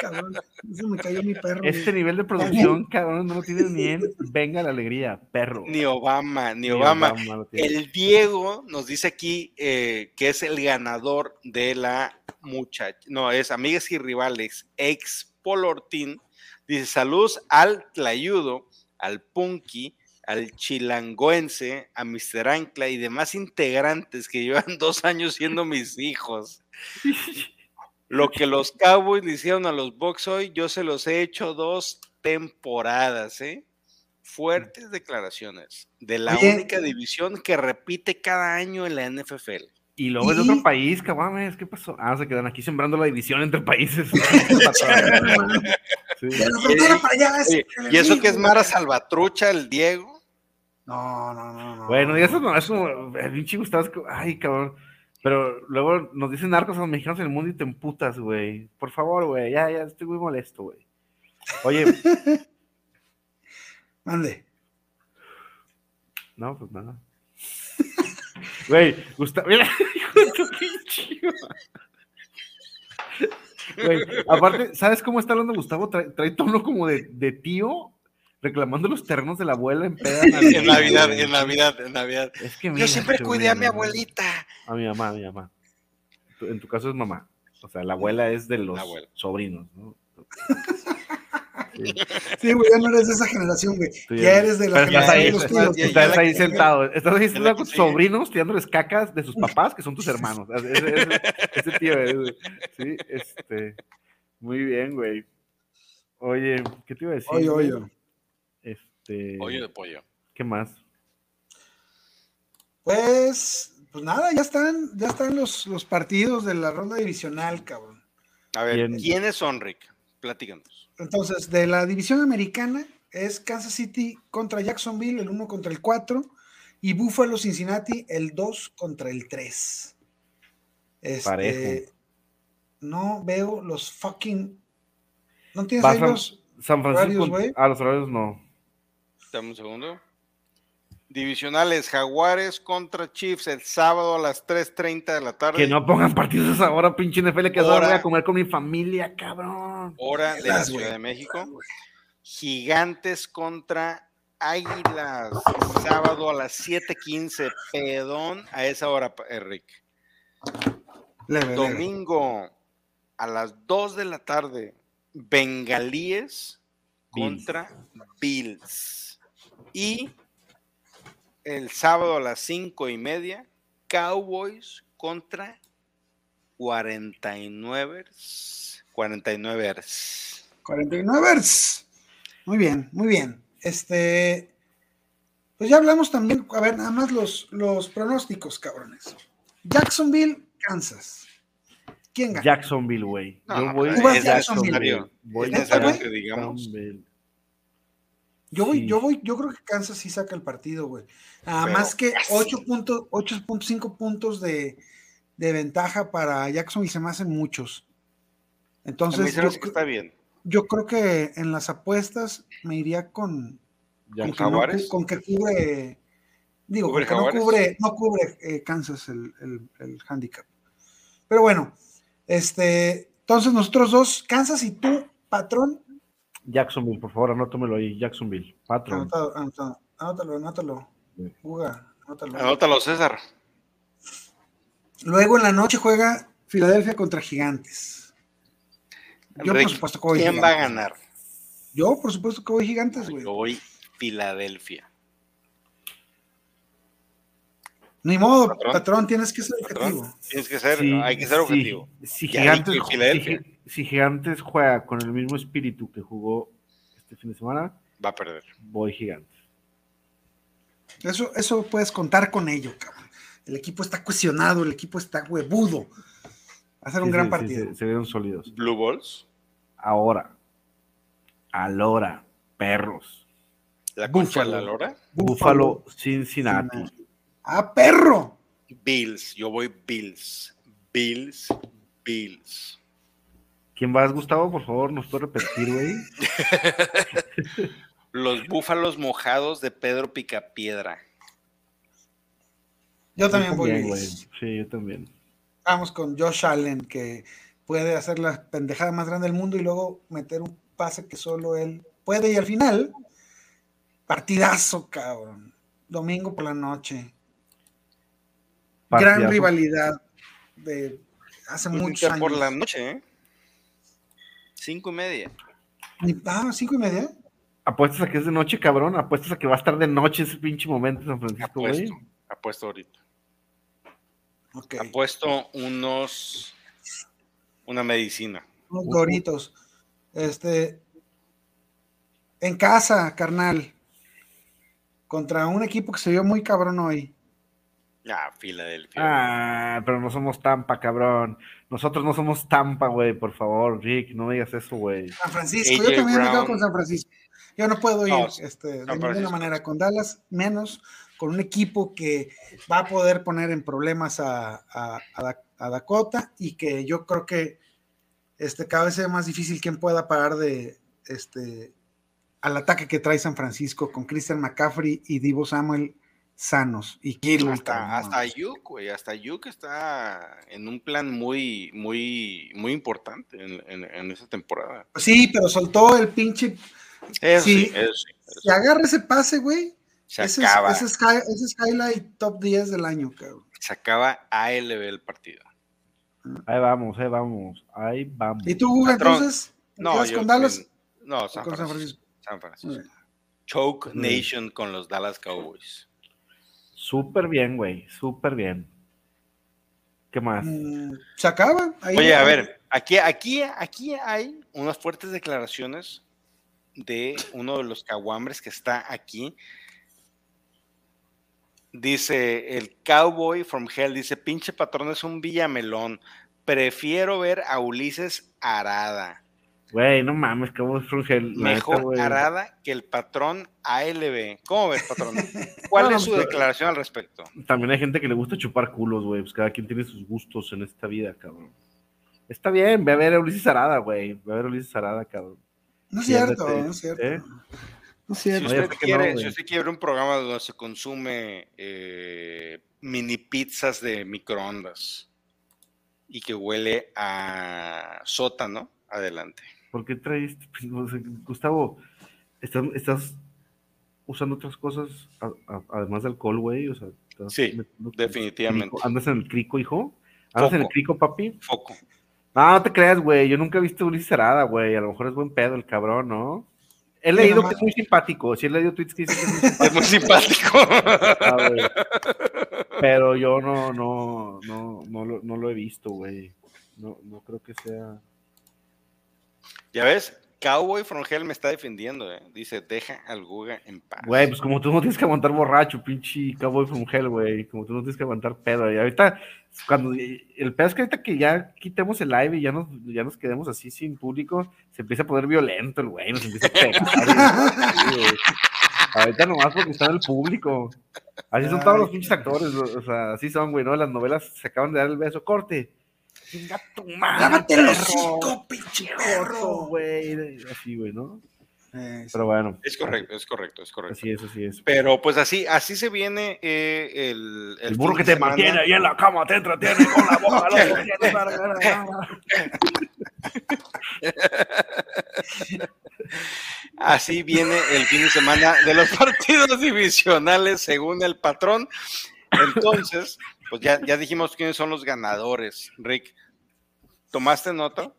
Cabrón, se me cayó mi perro. Este güey. nivel de producción, cabrón, no lo tienen ni en Venga la Alegría, perro. Ni Obama, ni Ni Obama. tiene. El Diego nos dice aquí eh, que es el ganador de la muchacha. No, es Amigas y Rivales, ex Polortín. Dice: Saludos al Tlayudo, al Punky, al Chilangoense, a Mr. Ancla y demás integrantes que llevan dos años siendo mis hijos. Lo que los Cowboys le hicieron a los Bucks hoy, yo se los he hecho dos temporadas, ¿eh? Fuertes declaraciones de la Oye. única división que repite cada año en la NFL. Y luego es de Y- otro país, caguames, ¿qué pasó? Ah, se quedan aquí sembrando la división entre países. Sí. Oye, y eso que es Mara Salvatrucha, el Diego. No, no, no, no. Bueno, y eso no, es como, eh, pinche Gustavo, ay, cabrón. Pero luego nos dicen narcos a los mexicanos en el mundo y te emputas, güey. Por favor, güey, ya, ya, estoy muy molesto, güey. Oye, Mande. no, pues nada. Güey, Gustavo. Mira, Güey, aparte, ¿sabes cómo está hablando Gustavo? Trae, trae tono como de, de tío reclamando los terrenos de la abuela en peda En Navidad, en Navidad, en Navidad. Es que Yo siempre cuidé a mi abuelita. A mi mamá, a mi mamá. En tu caso es mamá. O sea, la abuela es de los sobrinos, ¿no? Sí, Sí, güey, ya no eres de esa generación, güey. Ya eres de la Pero estás generación ahí, de los estás- tíos. estás la ahí sentado. Estás ahí sentado con tus sobrinos tirándoles cacas de sus papás, que son tus hermanos. Ese, ese- ese tío es. Sí, este. Muy bien, güey. Oye, ¿qué te iba a decir? Oye, güey? oye. Este. Pollo de pollo. ¿Qué más? Pues, pues nada, ya están, ya están los, los partidos de la ronda divisional, cabrón. A ver, Bien. ¿quiénes son, Rick? Platícanos. Entonces, de la división americana es Kansas City contra Jacksonville, el 1 contra el 4, y Buffalo Cincinnati, el 2 contra el 3. Este, Parejo. No veo los fucking. ¿No tienes ahí a- los? San Francisco. Horarios, güey. Ah, los horarios no. Dame un segundo. Divisionales, Jaguares contra Chiefs el sábado a las 3.30 de la tarde. Que no pongan partidos a esa hora, pinche NFL, que ahora Hora. voy a comer con mi familia, cabrón. Hora de la Ciudad de México. Gigantes contra Águilas. Sábado a las 7:15. Pedón a esa hora, leve. Domingo a las 2 de la tarde. Bengalíes Bills. contra Bills. Y el sábado a las 5 y media. Cowboys contra 49ers. 49ers. 49ers. Muy bien, muy bien. Este, pues ya hablamos también, a ver, nada más los, los pronósticos, cabrones. Jacksonville, Kansas. ¿Quién gana? Jacksonville, güey. No, Yo voy es Jacksonville. necesario. Voy Es ¿Neta, necesario güey? que digamos. Jacksonville. Yo voy, Sí. yo voy, yo creo que Kansas sí saca el partido, güey. Nada Pero más que casi. 8.5 8.5 puntos de, de ventaja para Jacksonville se me hacen muchos. Entonces, yo, que está bien. yo creo que en las apuestas me iría con, con que, no con que cubre, digo, ¿Cubre que no cubre, no cubre eh, Kansas el, el, el handicap. Pero bueno, este, entonces nosotros dos, Kansas y tú, patrón, Jacksonville, por favor, anótamelo ahí. Jacksonville. Patrón. anótalo, anótalo, anótalo, anótalo. Sí. Juga, anótalo. Anótalo, César. Luego en la noche juega Filadelfia contra Gigantes. Yo, Rick, por supuesto, que voy ¿Quién Gigantes. va a ganar? Yo, por supuesto, que voy Gigantes, güey. Yo voy Filadelfia. Ni modo, Patrón. patrón, tienes que ser Patrón, objetivo. Tienes que ser, Sí, hay que ser sí, objetivo. Si, Ya Gigantes, Filadelfia. si si Gigantes juega con el mismo espíritu que jugó este fin de semana, Va a perder. voy Gigantes. Eso, eso puedes contar con ello, cabrón. El equipo está cuestionado, el equipo está huevudo. Va a ser un Sí, gran sí, partido. sí, se, vieron sólidos. Blue Balls, Ahora, Alora, perros. la concha Búfalo. la lora, Buffalo, Cincinnati. ¡Ah, perro! Bills. Yo voy Bills. Bills, Bills. ¿Quién vas, Gustavo? Por favor, ¿nos puede repetir, güey? Los búfalos mojados de Pedro Picapiedra. Yo también voy Bien, Bills. güey. Sí, yo también. Vamos con Josh Allen, que puede hacer la pendejada más grande del mundo y luego meter un pase que solo él puede. Y al final, partidazo, cabrón. Domingo por la noche. Gran rivalidad de hace muchos años. por la noche, ¿eh? Cinco y media. Ah, cinco y media. Apuestas a que es de noche, cabrón. Apuestas a que va a estar de noche ese pinche momento en San Francisco, güey. Apuesto. Apuesto ahorita. Apuesto unos. Una medicina. Unos doritos. Este. En casa, carnal. Contra un equipo que se vio muy cabrón hoy. Ah, Filadelfia. Ah, pero no somos Tampa, cabrón. Nosotros no somos Tampa, güey. Por favor, Rick, no me digas eso, güey. San Francisco. AJ Yo también me quedo con San Francisco. Yo no puedo ir No, este, de ninguna manera con Dallas, menos con un equipo que va a poder poner en problemas a, a- a Da- a Dakota y que yo creo que este, cada vez es más difícil quien pueda parar de este al ataque que trae San Francisco con Christian McCaffrey y Divo Samuel sanos. Y Kittle, Hasta, hasta. Ayuk, güey, hasta Ayuk está en un plan muy, muy, muy importante en, en, en esa temporada. Pues Sí, pero soltó el pinche. Eso sí, Sí. eso sí. eso Si agarra ese pase, güey. Se ese, acaba, Es, ese, es, ese es highlight top 10 del año, cabrón. se acaba ALB el partido. Ahí vamos, ahí vamos, ahí vamos. ¿Y tú, Patrón. entonces? ¿Te No, yo con Dallas? no, San con San Francisco. San Francisco. Choke. Nation con los Dallas Cowboys. Súper bien, güey, súper bien. ¿Qué más? Mm, Se acaba. Ahí- Oye, a ver, aquí, aquí, aquí hay unas fuertes declaraciones de uno de los caguambres que está aquí. Dice el Cowboy from Hell, dice, pinche patrón es un villamelón. Prefiero ver a Ulises Arada. Güey, no mames, cómo es Frungel. la neta, Mejor. Arada que el patrón ALB. ¿Cómo ves, patrón? ¿Cuál No, es su declaración al respecto? También hay gente que le gusta chupar culos, güey. Pues cada quien tiene sus gustos en esta vida, cabrón. Está bien, ve a ver a Ulises Arada, güey. Ve a ver a Ulises Arada, cabrón. No es cierto, no es cierto. ¿eh? No es Si cierto. Oye, usted, sé que quiere, no, si usted quiere un programa donde se consume eh, mini pizzas de microondas y que huele a sótano, adelante. ¿Por qué traes, pues, no sé, Gustavo, estás, estás usando otras cosas a- a- además de alcohol, güey? O sea, Sí, definitivamente. crico- ¿Andas en el crico, hijo? ¿Andas en el crico, papi? Foco. No, no te creas, güey. Yo nunca he visto a Ulises Arada, güey. A lo mejor es buen pedo el cabrón, ¿no? He leído nomás. que es muy simpático. Sí, he leído tweets que dicen que es muy Es muy simpático. simpático, güey. Pero yo no, no, no, no, lo, no lo he visto, güey. No, no creo que sea. Ya ves, Cowboy from Hell me está defendiendo. eh. Dice, deja al Guga en paz. Güey, pues como tú no tienes que aguantar borracho, pinche cowboy from hell, güey. Como tú no tienes que aguantar pedo. Y ahorita, cuando el pedo es que ahorita que ya quitemos el live y ya nos, ya nos quedemos así sin público, se empieza a poner violento el güey, nos empieza a pegar. güey. ahorita nomás porque está en el público. Así son todos los pinches actores, o sea, así son, güey, ¿no? Las novelas se acaban de dar el beso, corte. Chinga tu madre, Lávate el hocico, pinche perro. güey. Así, güey, ¿no? Eh, Pero bueno. Es correcto, es correcto, es correcto. Así es, así es. Pero pues así, así se viene eh, el, El burro fin que de te semana. mantiene ahí en la cama, te entretiene con la boca. Así viene el fin de semana de los partidos divisionales según el patrón. Entonces, pues ya, ya dijimos quiénes son los ganadores. Rick, ¿tomaste nota?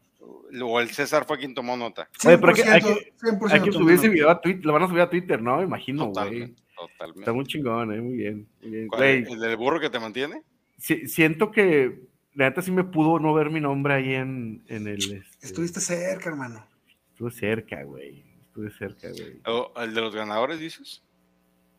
¿O el César fue quien tomó nota? Oye, pero hay que- hay 100%, que- 100% Hay que subir ese tomando. video a Twitter, lo van a subir a Twitter, ¿no? Me imagino, güey. Totalmente, Está muy chingón, eh, muy bien. muy bien. ¿El del burro que te mantiene? si- siento que la neta sí me pudo no ver mi nombre ahí en, en el... este, Estuviste cerca, hermano. Estuve cerca, güey. Estuve cerca, güey. ¿O el de los ganadores, dices?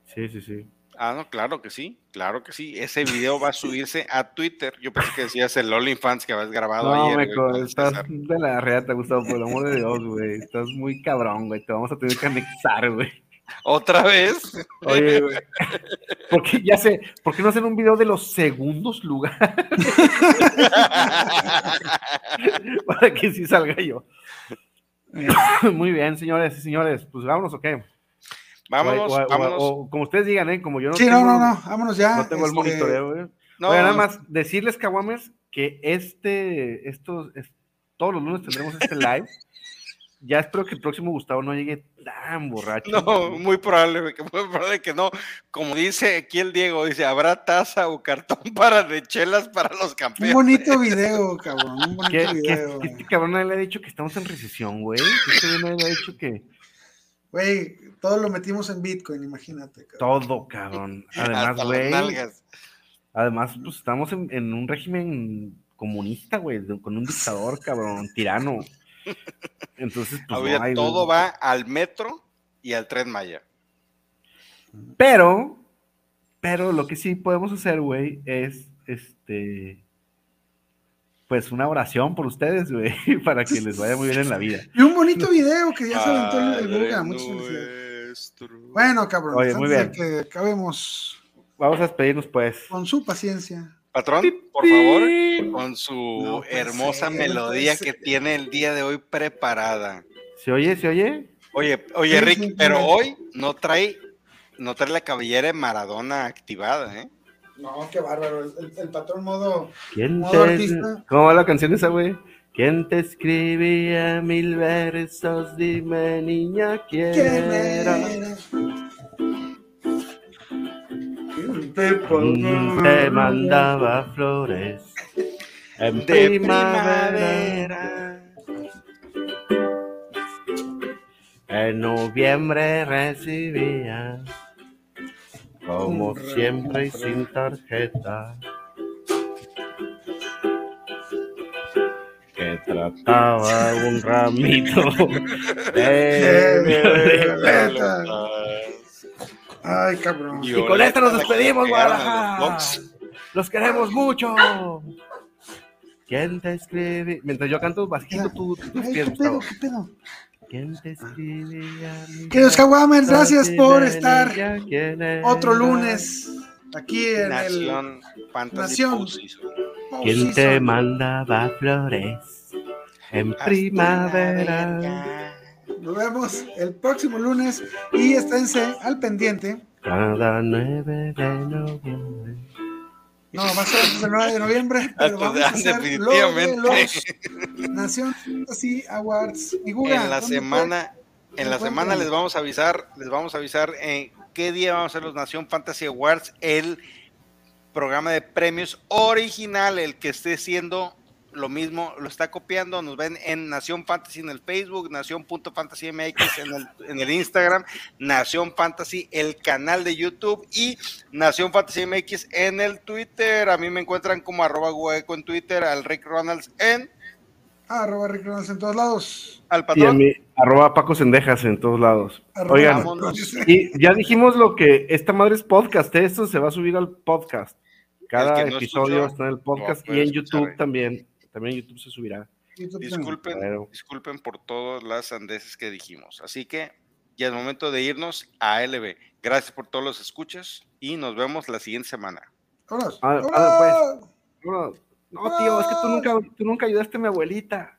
Sí, sí, sí. Ah, no, claro que sí, claro que sí. Ese video va a subirse a Twitter. Yo pensé que decías el OnlyFans que habías grabado No, ayer. el estás de la reata, Gustavo, por el amor de Dios, güey. Estás muy cabrón, güey. Te vamos a tener que anexar, güey. ¿Otra vez? Oye, güey. Porque ya sé, ¿por qué no hacen un video de los segundos lugares? Para que sí salga yo. Muy bien, señores y señores. Pues vámonos, ¿o qué? Vámonos, O- o- vámonos. o como ustedes digan, ¿eh? Como yo no sí, tengo, no, no, no, vámonos ya. no tengo el este, monitoreo, güey. No, nada más decirles, Caguames, que este, estos, es- todos los lunes tendremos este live. Ya espero que el próximo Gustavo no llegue tan borracho. No, muy probable, muy probable que no. Como dice aquí el Diego, dice, habrá taza o cartón para de chelas para los Un campeones. bonito video, cabrón. Un bonito que- video. que este cabrón le ha dicho que estamos en recesión, güey. Este güey le ha dicho que Güey, todo lo metimos en Bitcoin, imagínate. cabrón. todo, cabrón. Además, güey. Además, pues estamos en, en un régimen comunista, güey, con un dictador, cabrón, tirano. Entonces, pues no hay- todo va al metro y al tren Maya. Pero, pero lo que sí podemos hacer, güey, es este. Pues una oración por ustedes, güey, para que les vaya muy bien en la vida. Y un bonito video que ya se aventó el, Guga. Muchas felicidades. Bueno, cabrón, Oye, antes muy de bien. que acabemos Vamos a despedirnos, pues. con su paciencia. Patrón, por favor, con su No hermosa melodía que tiene el día de hoy preparada. ¿Se oye? ¿Se oye? Oye, oye, Sí, Rick, sí, pero sí. hoy no trae no trae la cabellera de Maradona activada, ¿eh? No, qué bárbaro. El, patrón modo. ¿Quién Modo te... artista. ¿Cómo va la canción esa, güey? ¿Quién te escribía mil versos? Dime, niña, ¿quién, ¿Quién era? era? ¿Quién te Te mandaba flores en De primavera. primavera. En noviembre recibía, como siempre y sin tarjeta, que trataba un ramito de violeta. Violeta. Ay, cabrón. Y con esta nos despedimos, Guadalajara. los queremos mucho. ¿Quién te escribe? Mientras yo canto bajito tú, tus pies, ¿Qué pedo? ¿Qué pedo? Queridos Caguamers, gracias por estar niña, ¿quién otro lunes aquí en el Nación Fantasy Nación. ¿Quién te mandaba flores en Hasta primavera? Nos vemos el próximo lunes y esténse al pendiente. Cada 9 de noviembre. No, va a ser antes del 9 de noviembre, pero vamos a hacer definitivamente. los Nación Fantasy Awards. Y Guga, en la ¿dónde semana, en la ¿Dónde semana les vamos a avisar, les vamos a avisar en qué día vamos a hacer los Nación Fantasy Awards, el programa de premios original, el que esté siendo lo mismo, lo está copiando, nos ven en Nación Fantasy en el Facebook, Nación.fantasymx en el, en el Instagram, Nación Fantasy, el canal de YouTube y Nación Fantasy MX en el Twitter. A mí me encuentran como arroba hueco en Twitter, al Rick Ronalds en Ah, arroba Rick Ronalds en todos lados. al Y a patrón. mí, arroba Paco Sendejas en todos lados. Arroba Oigan, vámonos. Y ya dijimos lo que esta madre es podcast, ¿eh? esto se va a subir al podcast. Cada El que no episodio escuchó, está en el podcast y en escuchar YouTube ahí. también. También en YouTube se subirá. Disculpen, Claro. disculpen por todas las sandeces que dijimos. Así que ya es momento de irnos a LB. Gracias por todos los escuchas y nos vemos la siguiente semana. Vámonos. Vámonos. ah, No, no, tío, es que tú nunca, tú nunca ayudaste a mi abuelita.